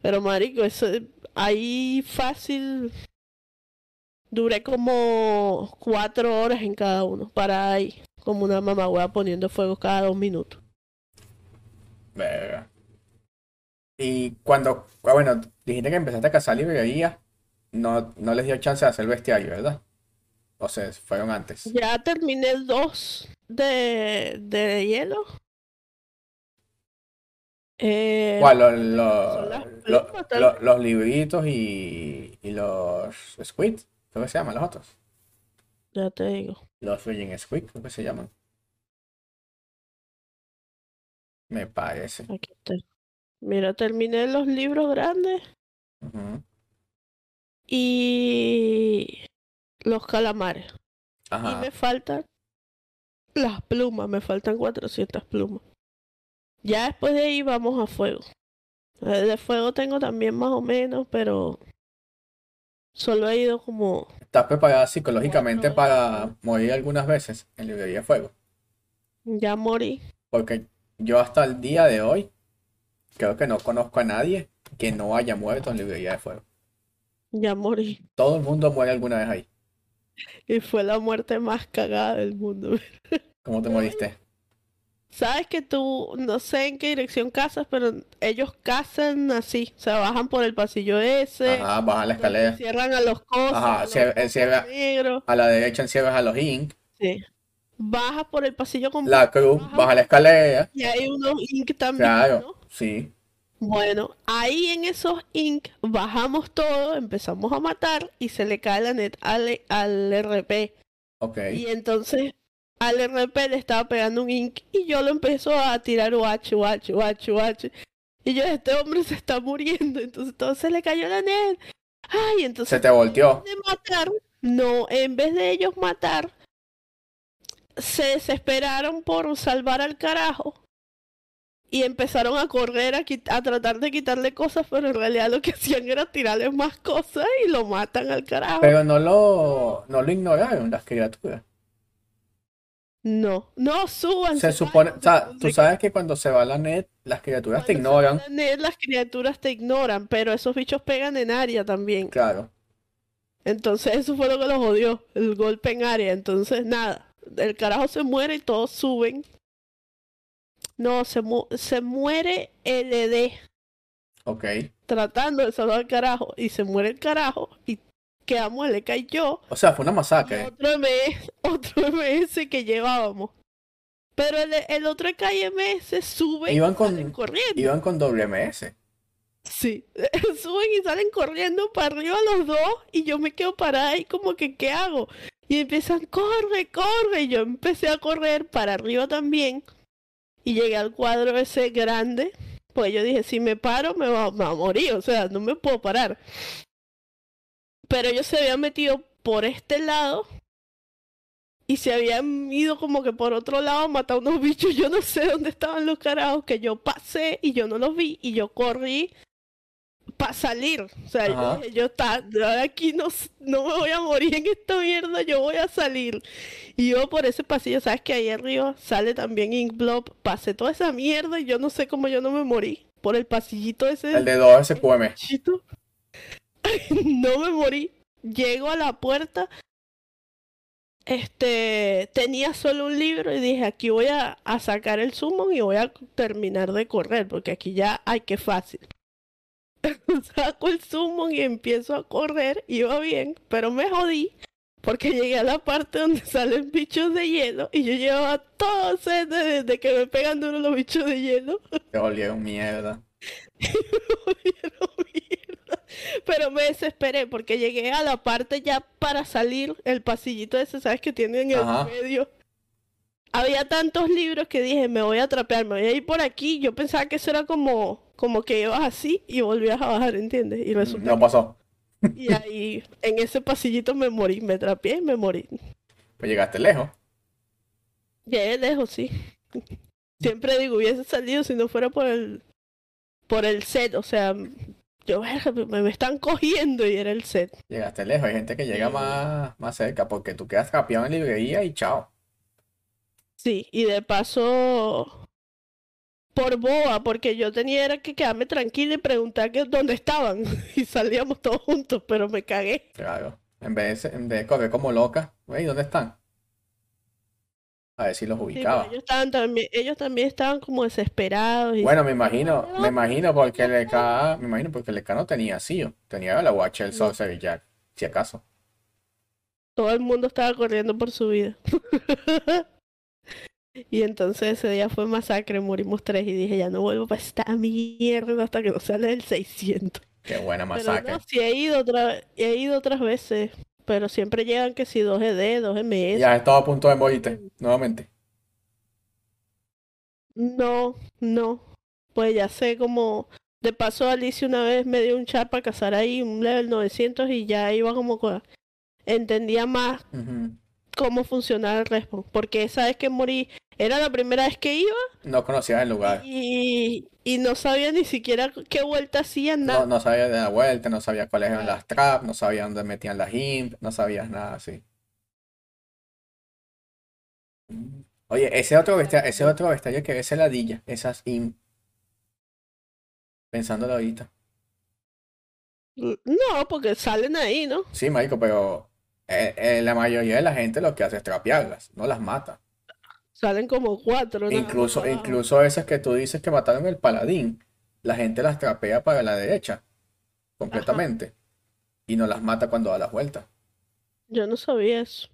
Pero marico, eso ahí fácil Duré como cuatro horas en cada uno, para ahí, como una mamagüea poniendo fuego cada dos minutos.
Verga. Y cuando, ah, bueno, dijiste que empezaste a cazar librerías, no, no les dio chance de hacer bestiario, ¿verdad? O sea, fueron antes.
Ya terminé dos de, de hielo. Eh,
¿Cuál? Los, los, los- los- libritos y, y los squid, ¿cómo se llaman los otros?
ya te digo.
Los Virgin Squid, ¿cómo se llaman? Me parece.
Aquí está. Mira, terminé los libros grandes
Ujú.
y los calamares. Y
Ajá.
me faltan las plumas, me faltan 400 plumas. Ya después de ahí vamos a fuego. Eh, De fuego tengo también más o menos, pero solo he ido como...
¿Estás preparada psicológicamente para morir algunas veces en librería de fuego?
Ya morí.
Porque yo hasta el día de hoy creo que no conozco a nadie que no haya muerto en librería de fuego.
Ya morí.
Todo el mundo muere alguna vez ahí.
Y fue la muerte más cagada del mundo.
¿Cómo te moriste?
Sabes que tú, no sé en qué dirección cazas, pero ellos cazan así. O sea, bajan por el pasillo ese,
Ajá, baja la escalera.
cierran a los cosos,
Ajá,
a
cier- cierra- la derecha encierras a los Ink.
Sí. Bajas por el pasillo completo
La cruz, baja la escalera.
y hay unos ink también,
Claro,
¿no?
sí.
Bueno, ahí en esos ink bajamos todo, empezamos a matar y se le cae la net al, al RP.
Ok.
Y entonces al RP le estaba pegando un ink y yo lo empezó a tirar UH, UH, UH, UH. Y yo, este hombre se está muriendo. Entonces todo se le cayó la net. Ay, entonces
Se te volteó.
en vez de matar, no, en vez de ellos matar, se desesperaron por salvar al carajo y empezaron a correr a, a tratar de quitarle cosas, pero en realidad lo que hacían era tirarle más cosas y lo matan al carajo.
Pero no lo, no lo ignoraron las criaturas.
No, no suban.
Se supone, o sea, tú sabes que cuando se va la net, las criaturas te ignoran.
Las criaturas te ignoran, pero esos bichos pegan en área también.
Claro.
Entonces eso fue lo que los jodió, el golpe en área. Entonces nada, el carajo se muere y todos suben. No, se, mu- se muere LD
Ok.
tratando de salvar al carajo y se muere el carajo y quedamos LK y yo
O sea, fue una
y
masacre.
otro MS, otro MS que llevábamos. Pero el, el otro EK y MS suben
Iban
y
con-
salen corriendo.
Iban con WMS.
Sí, suben y salen corriendo para arriba los dos y yo me quedo parada ahí como que ¿qué hago? Y empiezan, corre, corre. Y yo empecé a correr para arriba también y llegué al cuadro ese grande. Pues yo dije, si me paro me va, me va a morir, o sea, no me puedo parar. Pero ellos se habían metido por este lado y se habían ido como que por otro lado a matar unos bichos. Yo no sé dónde estaban los carajos que yo pasé y yo no los vi y yo corrí para salir. O sea, yo
Ajá.
yo de aquí no, no me voy a morir en esta mierda, yo voy a salir. Y yo por ese pasillo, sabes que ahí arriba sale también Inkblob, pasé toda esa mierda y yo no sé cómo yo no me morí. Por el pasillito ese
El de 2 SQM.
No me morí. Llego a la puerta. Este, tenía solo un libro y dije, aquí voy a, a sacar el summon y voy a terminar de correr, porque aquí ya hay que fácil. Saco el summon y empiezo a correr, iba bien, pero me jodí porque llegué a la parte donde salen bichos de hielo y yo llevaba todo sed de, de que me pegan duro los bichos de hielo.
Te olieron mierda.
Mierda. Pero me desesperé porque llegué a la parte ya para salir, el pasillito ese, ¿sabes? Que tiene en el
Ajá.
medio. Había tantos libros que dije, me voy a atrapear, me voy a ir por aquí. Yo pensaba que eso era como, como que ibas así y volvías a bajar, ¿entiendes? Y resulta
No pasó.
que- y ahí en ese pasillito me morí, me atrapé y me morí.
Pues llegaste lejos.
Llegué lejos, sí. Siempre digo, hubiese salido si no fuera por el por el set, o sea, yo verga, me, me están cogiendo y era el set.
Llegaste lejos. Hay gente que llega más, más cerca porque tú quedas capeado en librería y chao.
Sí, y de paso por boa, porque yo tenía era que quedarme tranquila y preguntar que dónde estaban y salíamos todos juntos, pero me cagué.
Claro. En vez de, en vez de correr como loca, "Ey, ¿dónde están? A ver si los
Sí, pero
ubicaba.
ellos estaban también, ellos también estaban como desesperados y
Bueno, me
"¿A
imagino, me
vamos?".
imagino porque el EK, me imagino porque el EK no tenía SEO, tenía la Watch, el Sorcery Jack, si acaso.
todo el mundo estaba corriendo por su vida. Y entonces ese día fue masacre, morimos tres y dije, ya no vuelvo para esta mierda hasta que no sale el 600.
Qué buena
Pero
masacre.
no, sí he ido otra, he ido otras veces, pero siempre llegan que si 2 ED, 2
Y
MS.
has estado a punto de morirte, nuevamente.
No, no. Pues ya sé como de paso Alicia una vez me dio un chat para cazar ahí un level 900 y ya iba como co- entendía más
Ujú.
Cómo funcionaba el respawn, porque esa vez que morí era la primera vez que iba
No conocías el lugar.
y, y no sabía ni siquiera qué vuelta hacían
No,
nada.
no sabías de la vuelta, no sabías cuáles eran
Nada.
las traps, no sabías dónde metían las imp, no sabías nada así. Oye, ese otro bestia, ese otro bestiario que es ladilla, esas imp, pensándolo ahorita.
No, porque salen ahí, ¿no?
Sí, marico, pero eh, eh, la mayoría de la gente lo que hace es trapearlas, no las mata.
Salen como cuatro,
Incluso, incluso esas que tú dices que mataron el paladín, la gente las trapea para la derecha,
Ajá,
completamente, y no las mata cuando da las vueltas.
yo no sabía eso.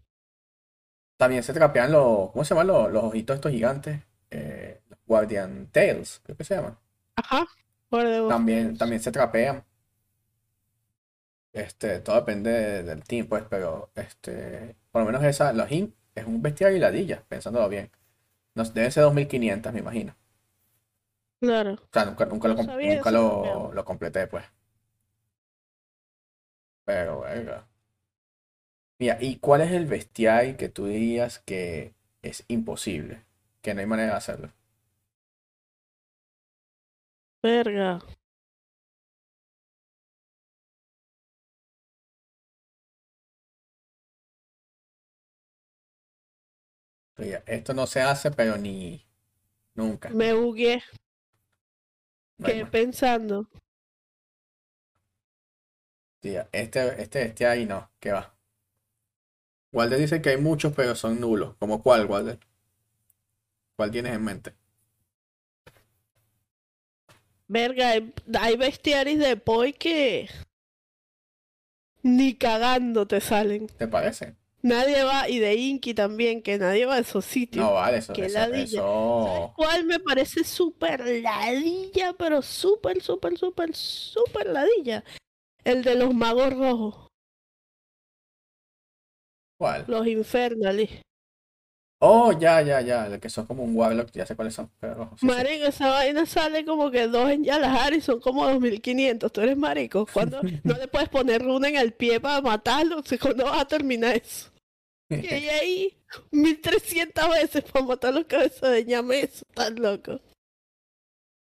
También se trapean los, ¿cómo se llaman los, los ojitos estos gigantes? Eh, Guardian Tails, creo que se llaman.
Ajá.
También, también se trapean. Este, todo depende de- del team, pues, pero este, por lo menos esa, los imp es un bestiario y ladilla, pensándolo bien. Nos, deben ser 2500, me imagino.
Claro,
O sea, nunca, nunca lo,
no
com-
sabía
nunca
eso
lo, lo completé, pues. Pero, verga. Mira, ¿y cuál es el bestiario que tú dirías que es imposible? Que no hay manera de hacerlo.
Verga.
Esto no se hace, pero ni nunca.
Me bugué,
No
quedé pensando.
Tía, este, este bestiario no, ¿qué va? Walder dice que hay muchos, pero son nulos. ¿Como cuál, Walder? ¿Cuál tienes en mente?
Verga, hay, hay bestiaris de Poi que ni cagando te salen.
¿Te parece?
Nadie va, y de Inky también, que nadie va a esos sitios.
No, vale, eso,
Qué
eso,
ladilla. ¿Sabes
eso.
cuál me parece súper ladilla? Pero súper, súper, súper, súper ladilla. El de los magos rojos,
¿Cuál?
los Infernalis.
Oh, ya, ya, ya. El que son como un Warlock, ya sé cuáles son. Pero sí, sí.
Marico, esa vaina sale como que dos en Yalahari son como 2500. Tú eres marico. Cuando no le puedes poner runa en el pie para matarlo, o sea, ¿cuándo vas a terminar eso? Y hay ahí 1300 veces para matar los cabezas de ñame, eso, loco.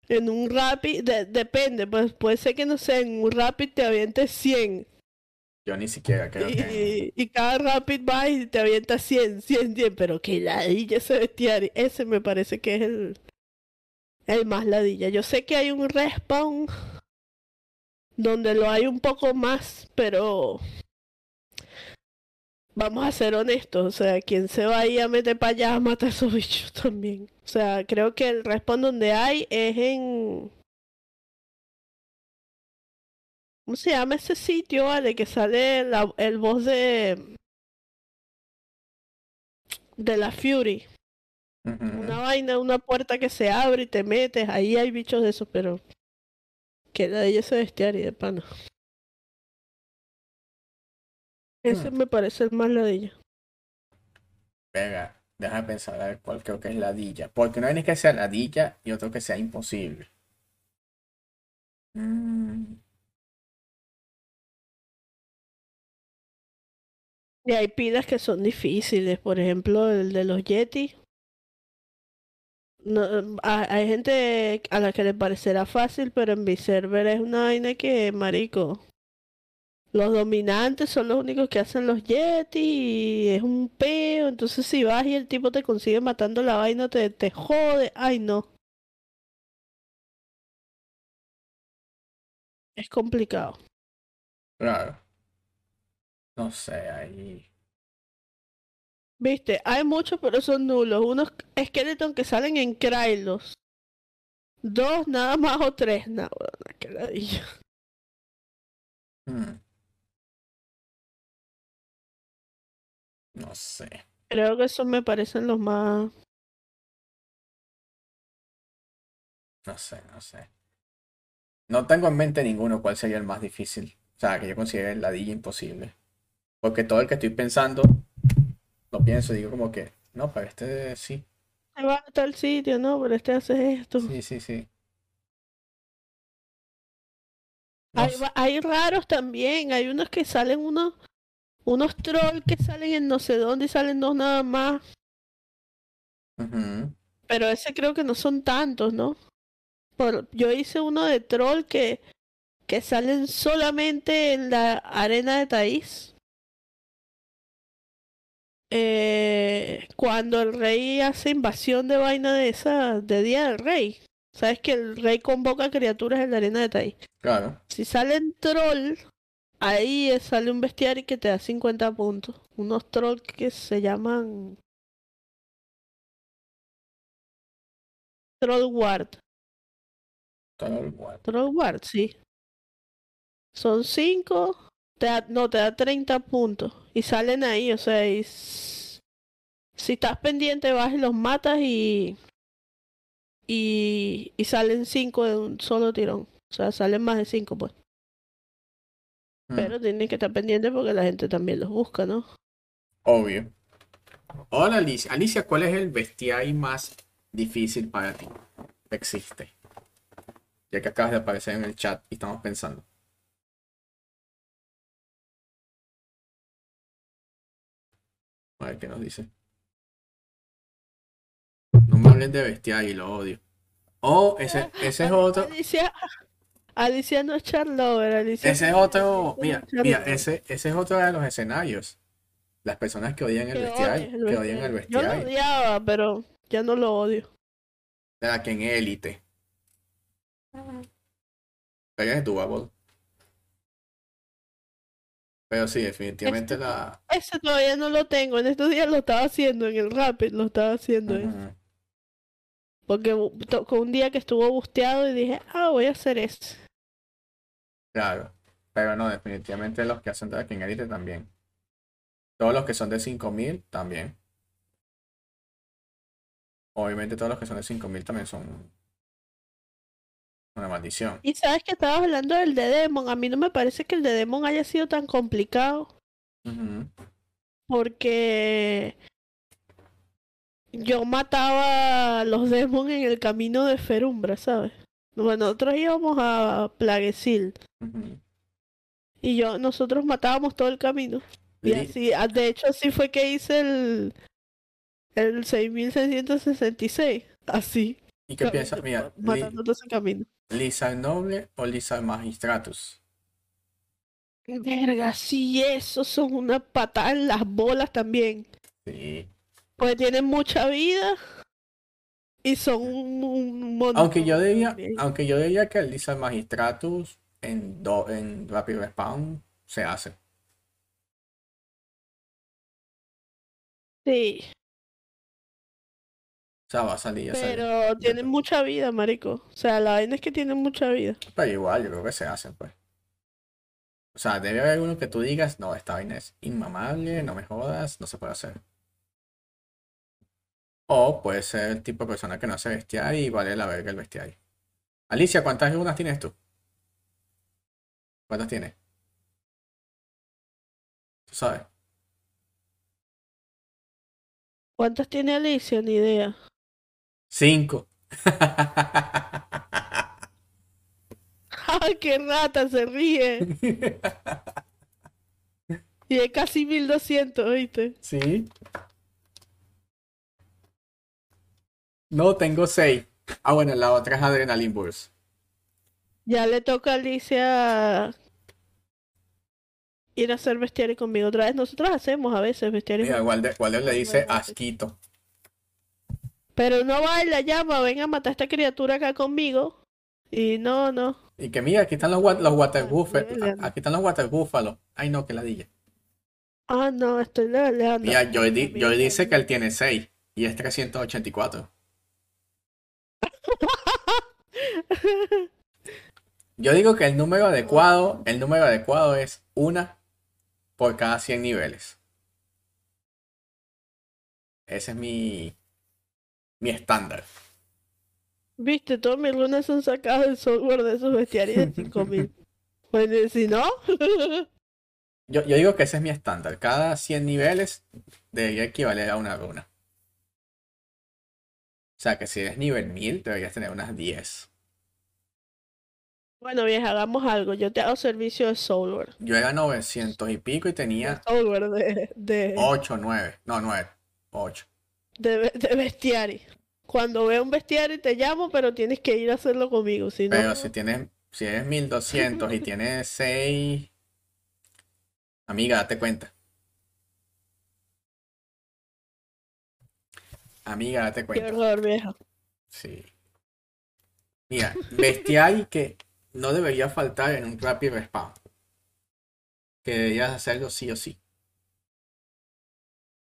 En un rapid, de- depende, pues puede ser que no sé, en un rapid te avientes 100
Yo ni siquiera creo que.
y, y cada rapid va y te avienta 100, 100, 100, pero que ladilla ese bestiario. Ese me parece que es el, el más ladilla. Yo sé que hay un respawn donde lo hay un poco más, pero vamos a ser honestos. O sea, quien se va ahí a meter para allá a matar a esos bichos también. O sea, creo que el respawn donde hay es en. ¿Cómo se llama ese sitio, vale? Que sale la- el boss de. de la Fury. Una vaina, una puerta que se abre y te metes. Ahí hay bichos de esos, pero. Que la de ella ese bestiario de pana. Ese
Hmm.
me parece el más ladilla.
Venga, déjame pensar a ver cuál creo que es ladilla. Porque no hay ni que sea ladilla y otro que sea imposible. Mm,
Y hay pilas que son difíciles. Por ejemplo, el de los Yeti. No, ha- hay gente a la que le parecerá fácil, pero en mi server es una vaina que, marico. Los dominantes son los únicos que hacen los Yeti y es un peo. Entonces, si vas y el tipo te consigue matando la vaina, te, te jode. Ay, no. Es complicado.
claro. No sé, ahí.
Viste, hay muchos, pero son nulos. Unos esqueletos que salen en Krylos. Dos nada más o tres. No, bueno, qué ladilla.
Hmm. No sé.
Creo que esos me parecen los más.
No sé, no sé. No tengo en mente ninguno cuál sería el más difícil. O sea, que yo considere el ladilla imposible. Porque todo el que estoy pensando, lo pienso y digo como que, no, pero este sí.
Se va a tal sitio, ¿no? Pero este hace esto.
Sí, sí, sí. No
Hay, hay raros también. Hay unos que salen unos. Unos trolls que salen en no sé dónde y salen dos nada más. Pero ese creo que no son tantos, ¿no? Por, yo hice uno de troll que, que salen solamente en la arena de Taís. Eh, cuando el rey hace invasión de vaina de esa, de Día del Rey. Sabes que el rey convoca criaturas en la arena de Taís.
Claro.
Si salen troll, ahí sale un bestiario que te da 50 puntos. Unos trolls que se llaman Troll Ward.
Todo igual.
Troll Ward, sí. Son 5, te da- no, te da 30 puntos. Y salen ahí, o sea, y si estás pendiente vas y los matas y, y, y salen 5 de un solo tirón. O sea, salen más de 5, pues.
Mm,
Pero tienes que estar pendiente porque la gente también los busca, ¿no?
Obvio. Hola Alicia. Alicia, ¿cuál es el bestiario más difícil para ti? Existe. Ya que acabas de aparecer en el chat y estamos pensando. A ver qué nos dice. No me hablen de bestiario, lo odio. Oh, ese, ese es otro.
Alicia, Alicia no es Charlover, Alicia
Ese es otro. Mira, mira, ese, ese es otro de los escenarios. Las personas que odian el
el
que odian el
bestiario. Yo lo odiaba, pero ya no lo odio.
De la que en élite. Pero es doable. Pero sí, definitivamente
Este-
la.
Ese todavía no lo tengo. En estos días lo estaba haciendo, en el Rapid lo estaba haciendo. eh.
Ujú.
Porque tocó un día que estuvo busteado y dije, ah, voy a hacer ese.
Claro. Pero no, definitivamente los que hacen que en élite también. Todos los que son de 5000 también. Obviamente todos los que son de 5000 también son una maldición.
Y sabes que estabas hablando del de Demon. A mí no me parece que el de Demon haya sido tan complicado. Porque yo mataba a los demons en el camino de Ferumbra, ¿sabes? Bueno, nosotros íbamos a Plaguecil y yo, nosotros matábamos todo el camino. Y así, ah, de hecho, así fue que hice el, el 6666. Así.
¿Y qué piensas? Mira,
todo ese camino.
Lisa Noble o Lisa Magistratus.
Verga, sí, esos son una patada en las bolas también.
Sí.
Porque tienen mucha vida y son un, un montón.
Aunque yo diría, aunque yo diría que el Lisa Magistratus en, do, en Rapid Respawn se hace.
Sí,
O sea, va a salir, ya sale.
pero tienen mucha vida, marico. O sea, la vaina es que tienen mucha vida.
Pero igual, yo creo que se hacen, pues. O sea, debe haber uno que tú digas, no, esta vaina es inmamable, no me jodas, no se puede hacer. O puede ser el tipo de persona que no hace bestiario y vale la verga el bestiario. Alicia, ¿cuántas lunas tienes tú? ¿Cuántas tienes? ¿Tú sabes?
¿Cuántas tiene Alicia? Ni idea.
Cinco.
¡Ay, qué rata! Se ríe. Y es casi 1200, ¿viste?
Sí. No, tengo seis. Ah, bueno, la otra es Adrenaline Burst.
Ya le toca a Alicia ir a hacer bestiario conmigo otra vez. Nosotros hacemos a veces bestiario.
Mira, Walder, Walder le dice
Bueno,
asquito.
Pero no va y la llama, ven a matar a esta criatura acá conmigo. Y no, no.
Y que mira, aquí están los, los
Ah.
Aquí están los water buffalo. Ay, no, que ladilla.
Ah, no, estoy leveleando.
Mira, Joy, di-
También
Joy dice que él tiene 6 y es 384. Yo digo que el número adecuado, el número adecuado es una por cada 100 niveles. Ese es mi, mi estándar.
Viste, todas mis runas son sacadas del software de esos bestiarios de 5000. Pues si no,
Yo, yo digo que ese es mi estándar. Cada 100 niveles debería equivaler a una runa. O sea que si eres nivel 1000, deberías tener unas 10.
bueno, vieja, hagamos algo. Yo te hago servicio de software.
Yo era 900 y pico y tenía
software de, de,
8, 9. No, 9. 8.
de, de bestiari. Cuando vea un bestiario te llamo, pero tienes que ir a hacerlo conmigo. Si no,
Pero si tienes, si eres 1200 y tienes 6, amiga, date cuenta. Amiga, date
qué
cuenta.
horror, vieja.
Sí. Mira, bestial que no debería faltar en un Rapid Respawn. Que deberías hacerlo sí o sí.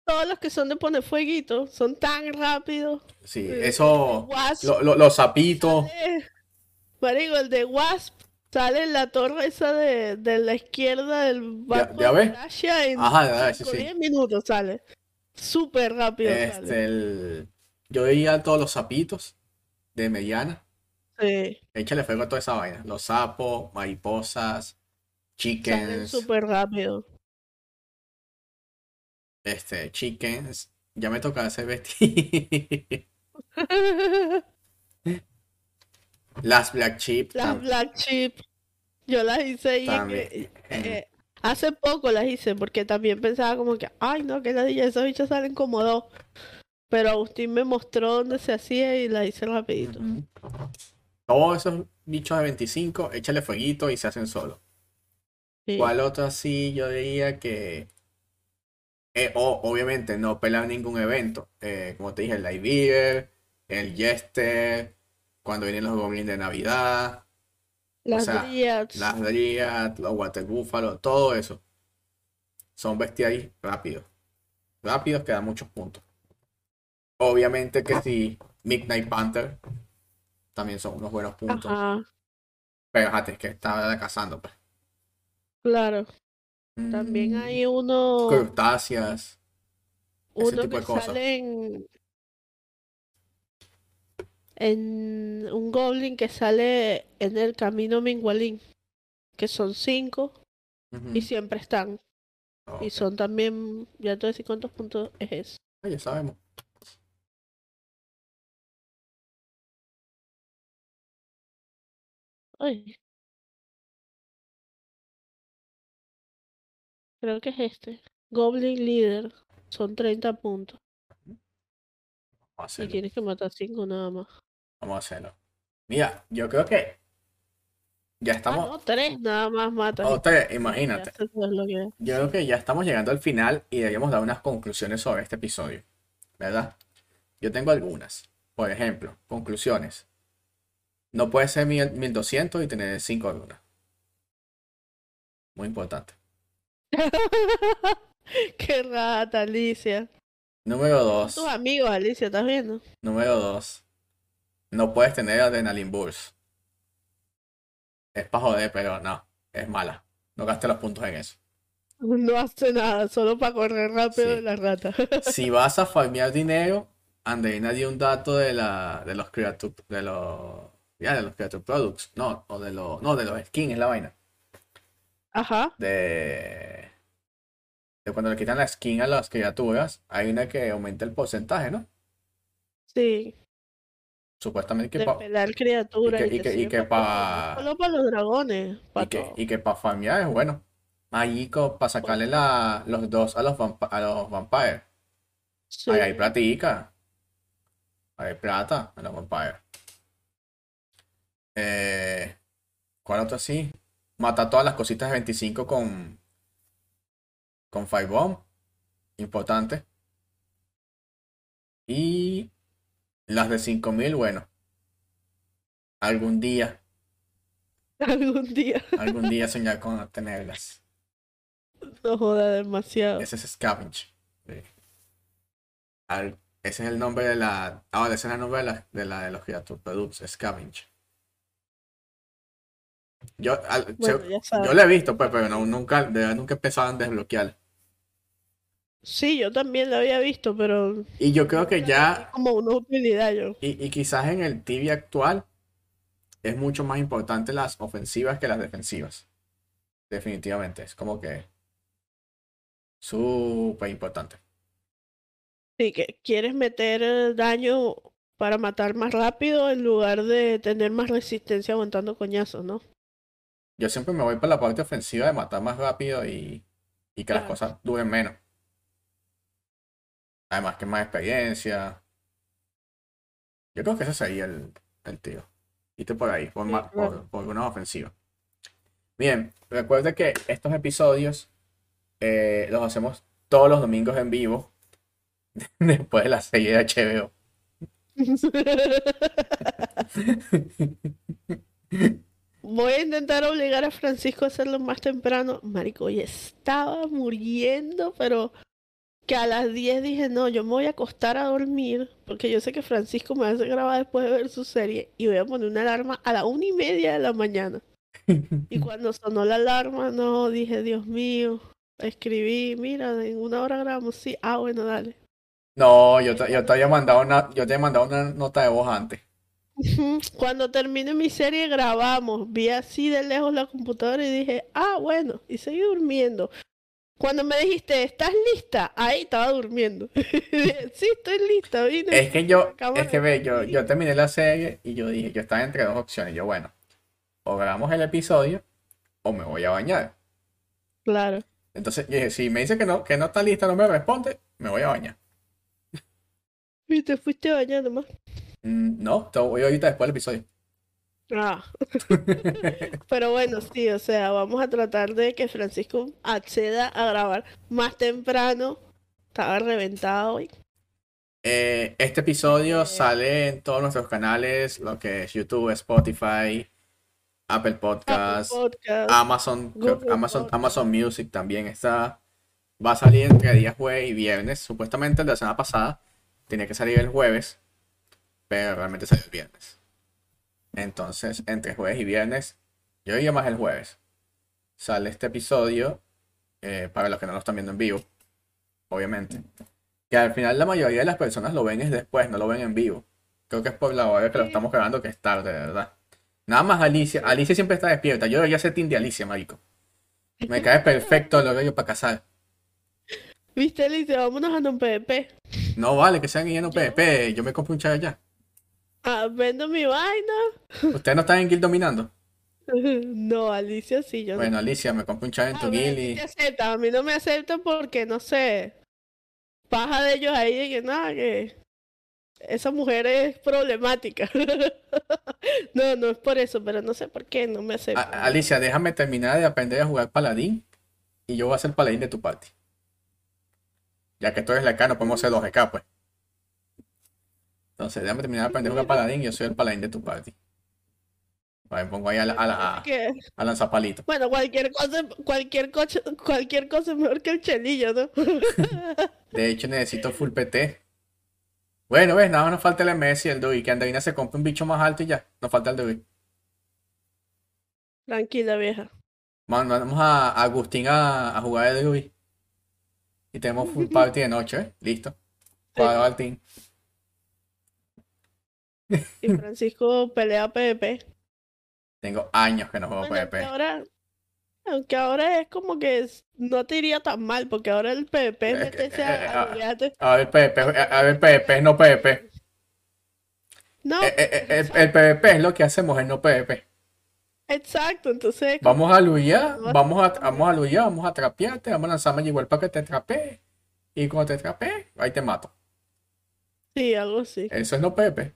Todos los que son de poner fueguito son tan rápidos.
Sí,
El-
eso, lo- lo- los sapitos,
Marico, el de Wasp sale en la torre esa de, de la izquierda del barco
ya
de
ves?
En
ajá, sí,
5 o
sí.
10 minutos sale. Súper rápido.
Este, el, yo veía todos los sapitos de mediana.
Sí,
Échale fuego a toda esa vaina. Los sapos, mariposas, chickens,
súper rápido.
este, chickens. Ya me toca hacer vestir. Las black chip.
Las Black Sheep, yo las hice y eh, hace poco las hice porque también pensaba como que, ay no, que ladilla, esos bichos salen como dos. Pero Agustín me mostró dónde se hacía y la hice rapidito.
Todos esos bichos de 25, échale fueguito y se hacen solo.
Sí.
¿Cuál otro así? Yo diría que. eh, o- obviamente no pelan ningún evento. Eh, como te dije, el Light Beaver, el Jester, cuando vienen los goblins de Navidad,
Las
sea,
Dryads.
las Dryad, los Water Buffalo, todo eso. Son bestiaris rápidos. Rápidos que dan muchos puntos. Obviamente que sí, Midnight Panther también son unos buenos puntos.
Ajá,
Pero fíjate, es que estaba cazando, pues.
claro. También
Mm,
hay uno,
Crustáceas. ese
uno
tipo
que
de cosas.
sale en, un goblin que sale en el camino Mingualín, que son cinco y siempre están. Y son también, ya te voy a decir cuántos puntos es eso.
Ah, ya sabemos.
Ay. Creo que es este. Goblin Leader. Son 30 puntos. Y tienes que matar 5 nada más.
Vamos a hacerlo. Mira, yo creo que ya
Ah,
estamos.
no, 3 nada más matas. y
Otra,
ya
imagínate. Yo creo que ya estamos llegando al final y deberíamos dar unas conclusiones sobre este episodio. ¿Verdad? Yo tengo algunas. Por ejemplo, conclusiones. No puede ser mil- 1200 y tener 5 lunas. Muy importante.
Qué rata, Alicia.
Número 2.
Tus amigos, Alicia, ¿estás viendo?
Número 2. No puedes tener Adrenaline Burst. Es para joder, pero no. Es mala. No gastes los puntos en eso.
No hace nada, solo para correr rápido
Sí.
de la rata.
Si vas a farmear dinero, Andreina dio un dato de la de los creature de los ya de los creature products, no, o de los no, de los skins es la vaina.
Ajá.
De de cuando le quitan la skin a las criaturas, hay una que aumenta el porcentaje, ¿no?
Sí.
Supuestamente que
De
pa-
pelar criaturas.
y que- y que- y
sirve
que
pa' todo,
pa-
no Solo para los dragones.
y
Para
que y que para farmear es bueno. Allí para sacarle la, los dos a los vampa- a los vampires.
Sí.
Ahí hay platica. Ahí hay plata en los vampires. Eh, ¿cuál otro así? Mata todas las cositas de 25 con con Firebomb. Importante. Y las de 5000, bueno. Algún día,
Algún día.
algún día soñar con tenerlas.
No joda demasiado.
Ese es Scavenge. Sí. Al- ese es el nombre de la. Ahora, ese es el nombre de la de, la, de los Products, Scavenge. Yo, al-
Bueno,
se- yo lo he visto, pues, pero no, nunca, de verdad, nunca empezaban a desbloquear.
Sí, yo también lo había visto, pero
Y yo creo que ya,
como una utilidad yo.
y, y quizás en el TV actual, es mucho más importante las ofensivas que las defensivas. Definitivamente, es como que súper importante.
Sí, que quieres meter eh, daño para matar más rápido en lugar de tener más resistencia aguantando coñazos, ¿no?
Yo siempre me voy por la parte ofensiva de matar más rápido y, y que las cosas duren menos. Además que más experiencia. Yo creo que ese sería el, el tiro. Irte por ahí, por,
Sí, claro.
por, por una ofensiva. Bien, recuerde que estos episodios eh, los hacemos todos los domingos en vivo. Después de la serie de HBO.
Voy a intentar obligar a Francisco a hacerlo más temprano. Marico, hoy estaba muriendo, pero que a las 10 dije, no, yo me voy a acostar a dormir, porque yo sé que Francisco me hace grabar después de ver su serie, y voy a poner una alarma a la una y media de la mañana. Y cuando sonó la alarma, no, dije, Dios mío, escribí, mira, en una hora grabamos, sí, ah, bueno, dale.
No, yo te, yo te había mandado una, yo te había mandado una nota de voz antes.
Cuando termine mi serie grabamos, vi así de lejos la computadora y dije, ah, bueno, y seguí durmiendo. Cuando me dijiste, ¿estás lista? Ahí estaba durmiendo. Sí, estoy lista, vine.
Es que yo, es que ve, yo, yo terminé la serie y yo dije, yo estaba entre dos opciones. Yo, bueno, o grabamos el episodio o me voy a bañar.
Claro.
Entonces, yo dije, si me dice que no, que no está lista, no me responde, me voy a bañar.
Y te fuiste bañando más.
Mm, no, te voy ahorita después del episodio.
Ah. Pero bueno, sí, o sea, vamos a tratar de que Francisco acceda a grabar más temprano. Estaba reventado hoy.
Eh, este episodio sale en todos nuestros canales, lo que es YouTube, Spotify, Apple
Apple
Podcasts,
Podcast.
Amazon,
Google
Amazon,
Podcast.
Amazon Music también está. Va a salir entre días jueves y viernes. Supuestamente el de la semana pasada tenía que salir el jueves, pero realmente salió el viernes. Entonces, entre jueves y viernes, yo diría más el jueves. Sale este episodio, eh, para los que no lo están viendo en vivo, obviamente. Que al final la mayoría de las personas lo ven es después, no lo ven en vivo. Creo que es por la hora que lo estamos grabando que es tarde, de verdad. Nada más Alicia. Alicia siempre está despierta. Yo ya sé team de Alicia, marico. Me cae perfecto el horario para casar.
¿Viste, Alicia? Vámonos a un PvP.
No vale que sean guiando PvP. Yo me compro un char ya.
Ah, vendo mi vaina.
Ustedes no están en guild dominando.
No, Alicia sí, yo no.
Bueno, Alicia, me compro un char en
A
tu guild y.
te aceptan, a mí no me aceptan porque, no sé, paja de ellos ahí de que nada, que esa mujer es problemática. No, no es por eso, pero no sé por qué no me
A-
aceptan.
Alicia, déjame terminar de aprender a jugar paladín. Y yo voy a ser paladín de tu party. Ya que tú eres la K, no podemos ser los pues. Entonces, déjame terminar de aprender a jugar paladín yo soy el paladín de tu party. Vale, me pongo ahí a, la- a, la-
Así que,
a lanzar palitos.
bueno, cualquier cosa, cualquier cosa, cualquier cosa es mejor que el chelillo, ¿no?
De hecho, necesito full PT. Bueno, ves, nada más nos falta el MS y el DUI. Que Andreina se compre un bicho más alto y ya. Nos falta el DUI.
Tranquila, vieja.
Mandamos a Agustín a, a jugar el DUI. Y tenemos full party de noche, ¿eh? Listo. Cuadrado al team.
Y Francisco pelea PvP.
Tengo años que no juego
Bueno,
PvP.
ahora, aunque ahora es como que es- no te iría tan mal, porque ahora el PvP es
Eh,
meterse a, a
ah. A ver, PvP, a ver, PvP, no PvP.
No,
Eh, eh, El, el PvP es lo que hacemos, el no PvP.
exacto, entonces
Vamos a luchar, vamos a, vamos a luchar, vamos a trapearte, vamos a lanzarme igual para que te trapee. Y cuando te trapee, ahí te mato.
sí, algo así.
Eso es no PvP.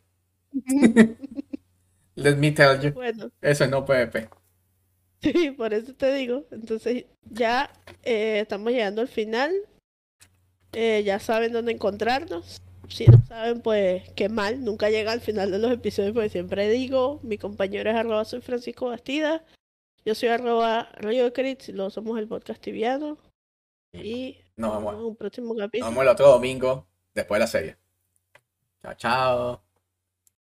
Let me tell you.
Bueno,
Eso es no PvP.
sí, por eso te digo. Entonces ya eh, estamos llegando al final. Eh, ya saben dónde encontrarnos. Si no saben, pues qué mal. Nunca llega al final de los episodios, porque siempre digo, mi compañero es arroba soy Francisco Bastida. Yo soy arroba de Crit, y luego somos el podcast tibiano. Y
Nos
nos vemos. en un próximo
Nos
capítulo.
vemos el otro domingo después de la serie. Chao, chao.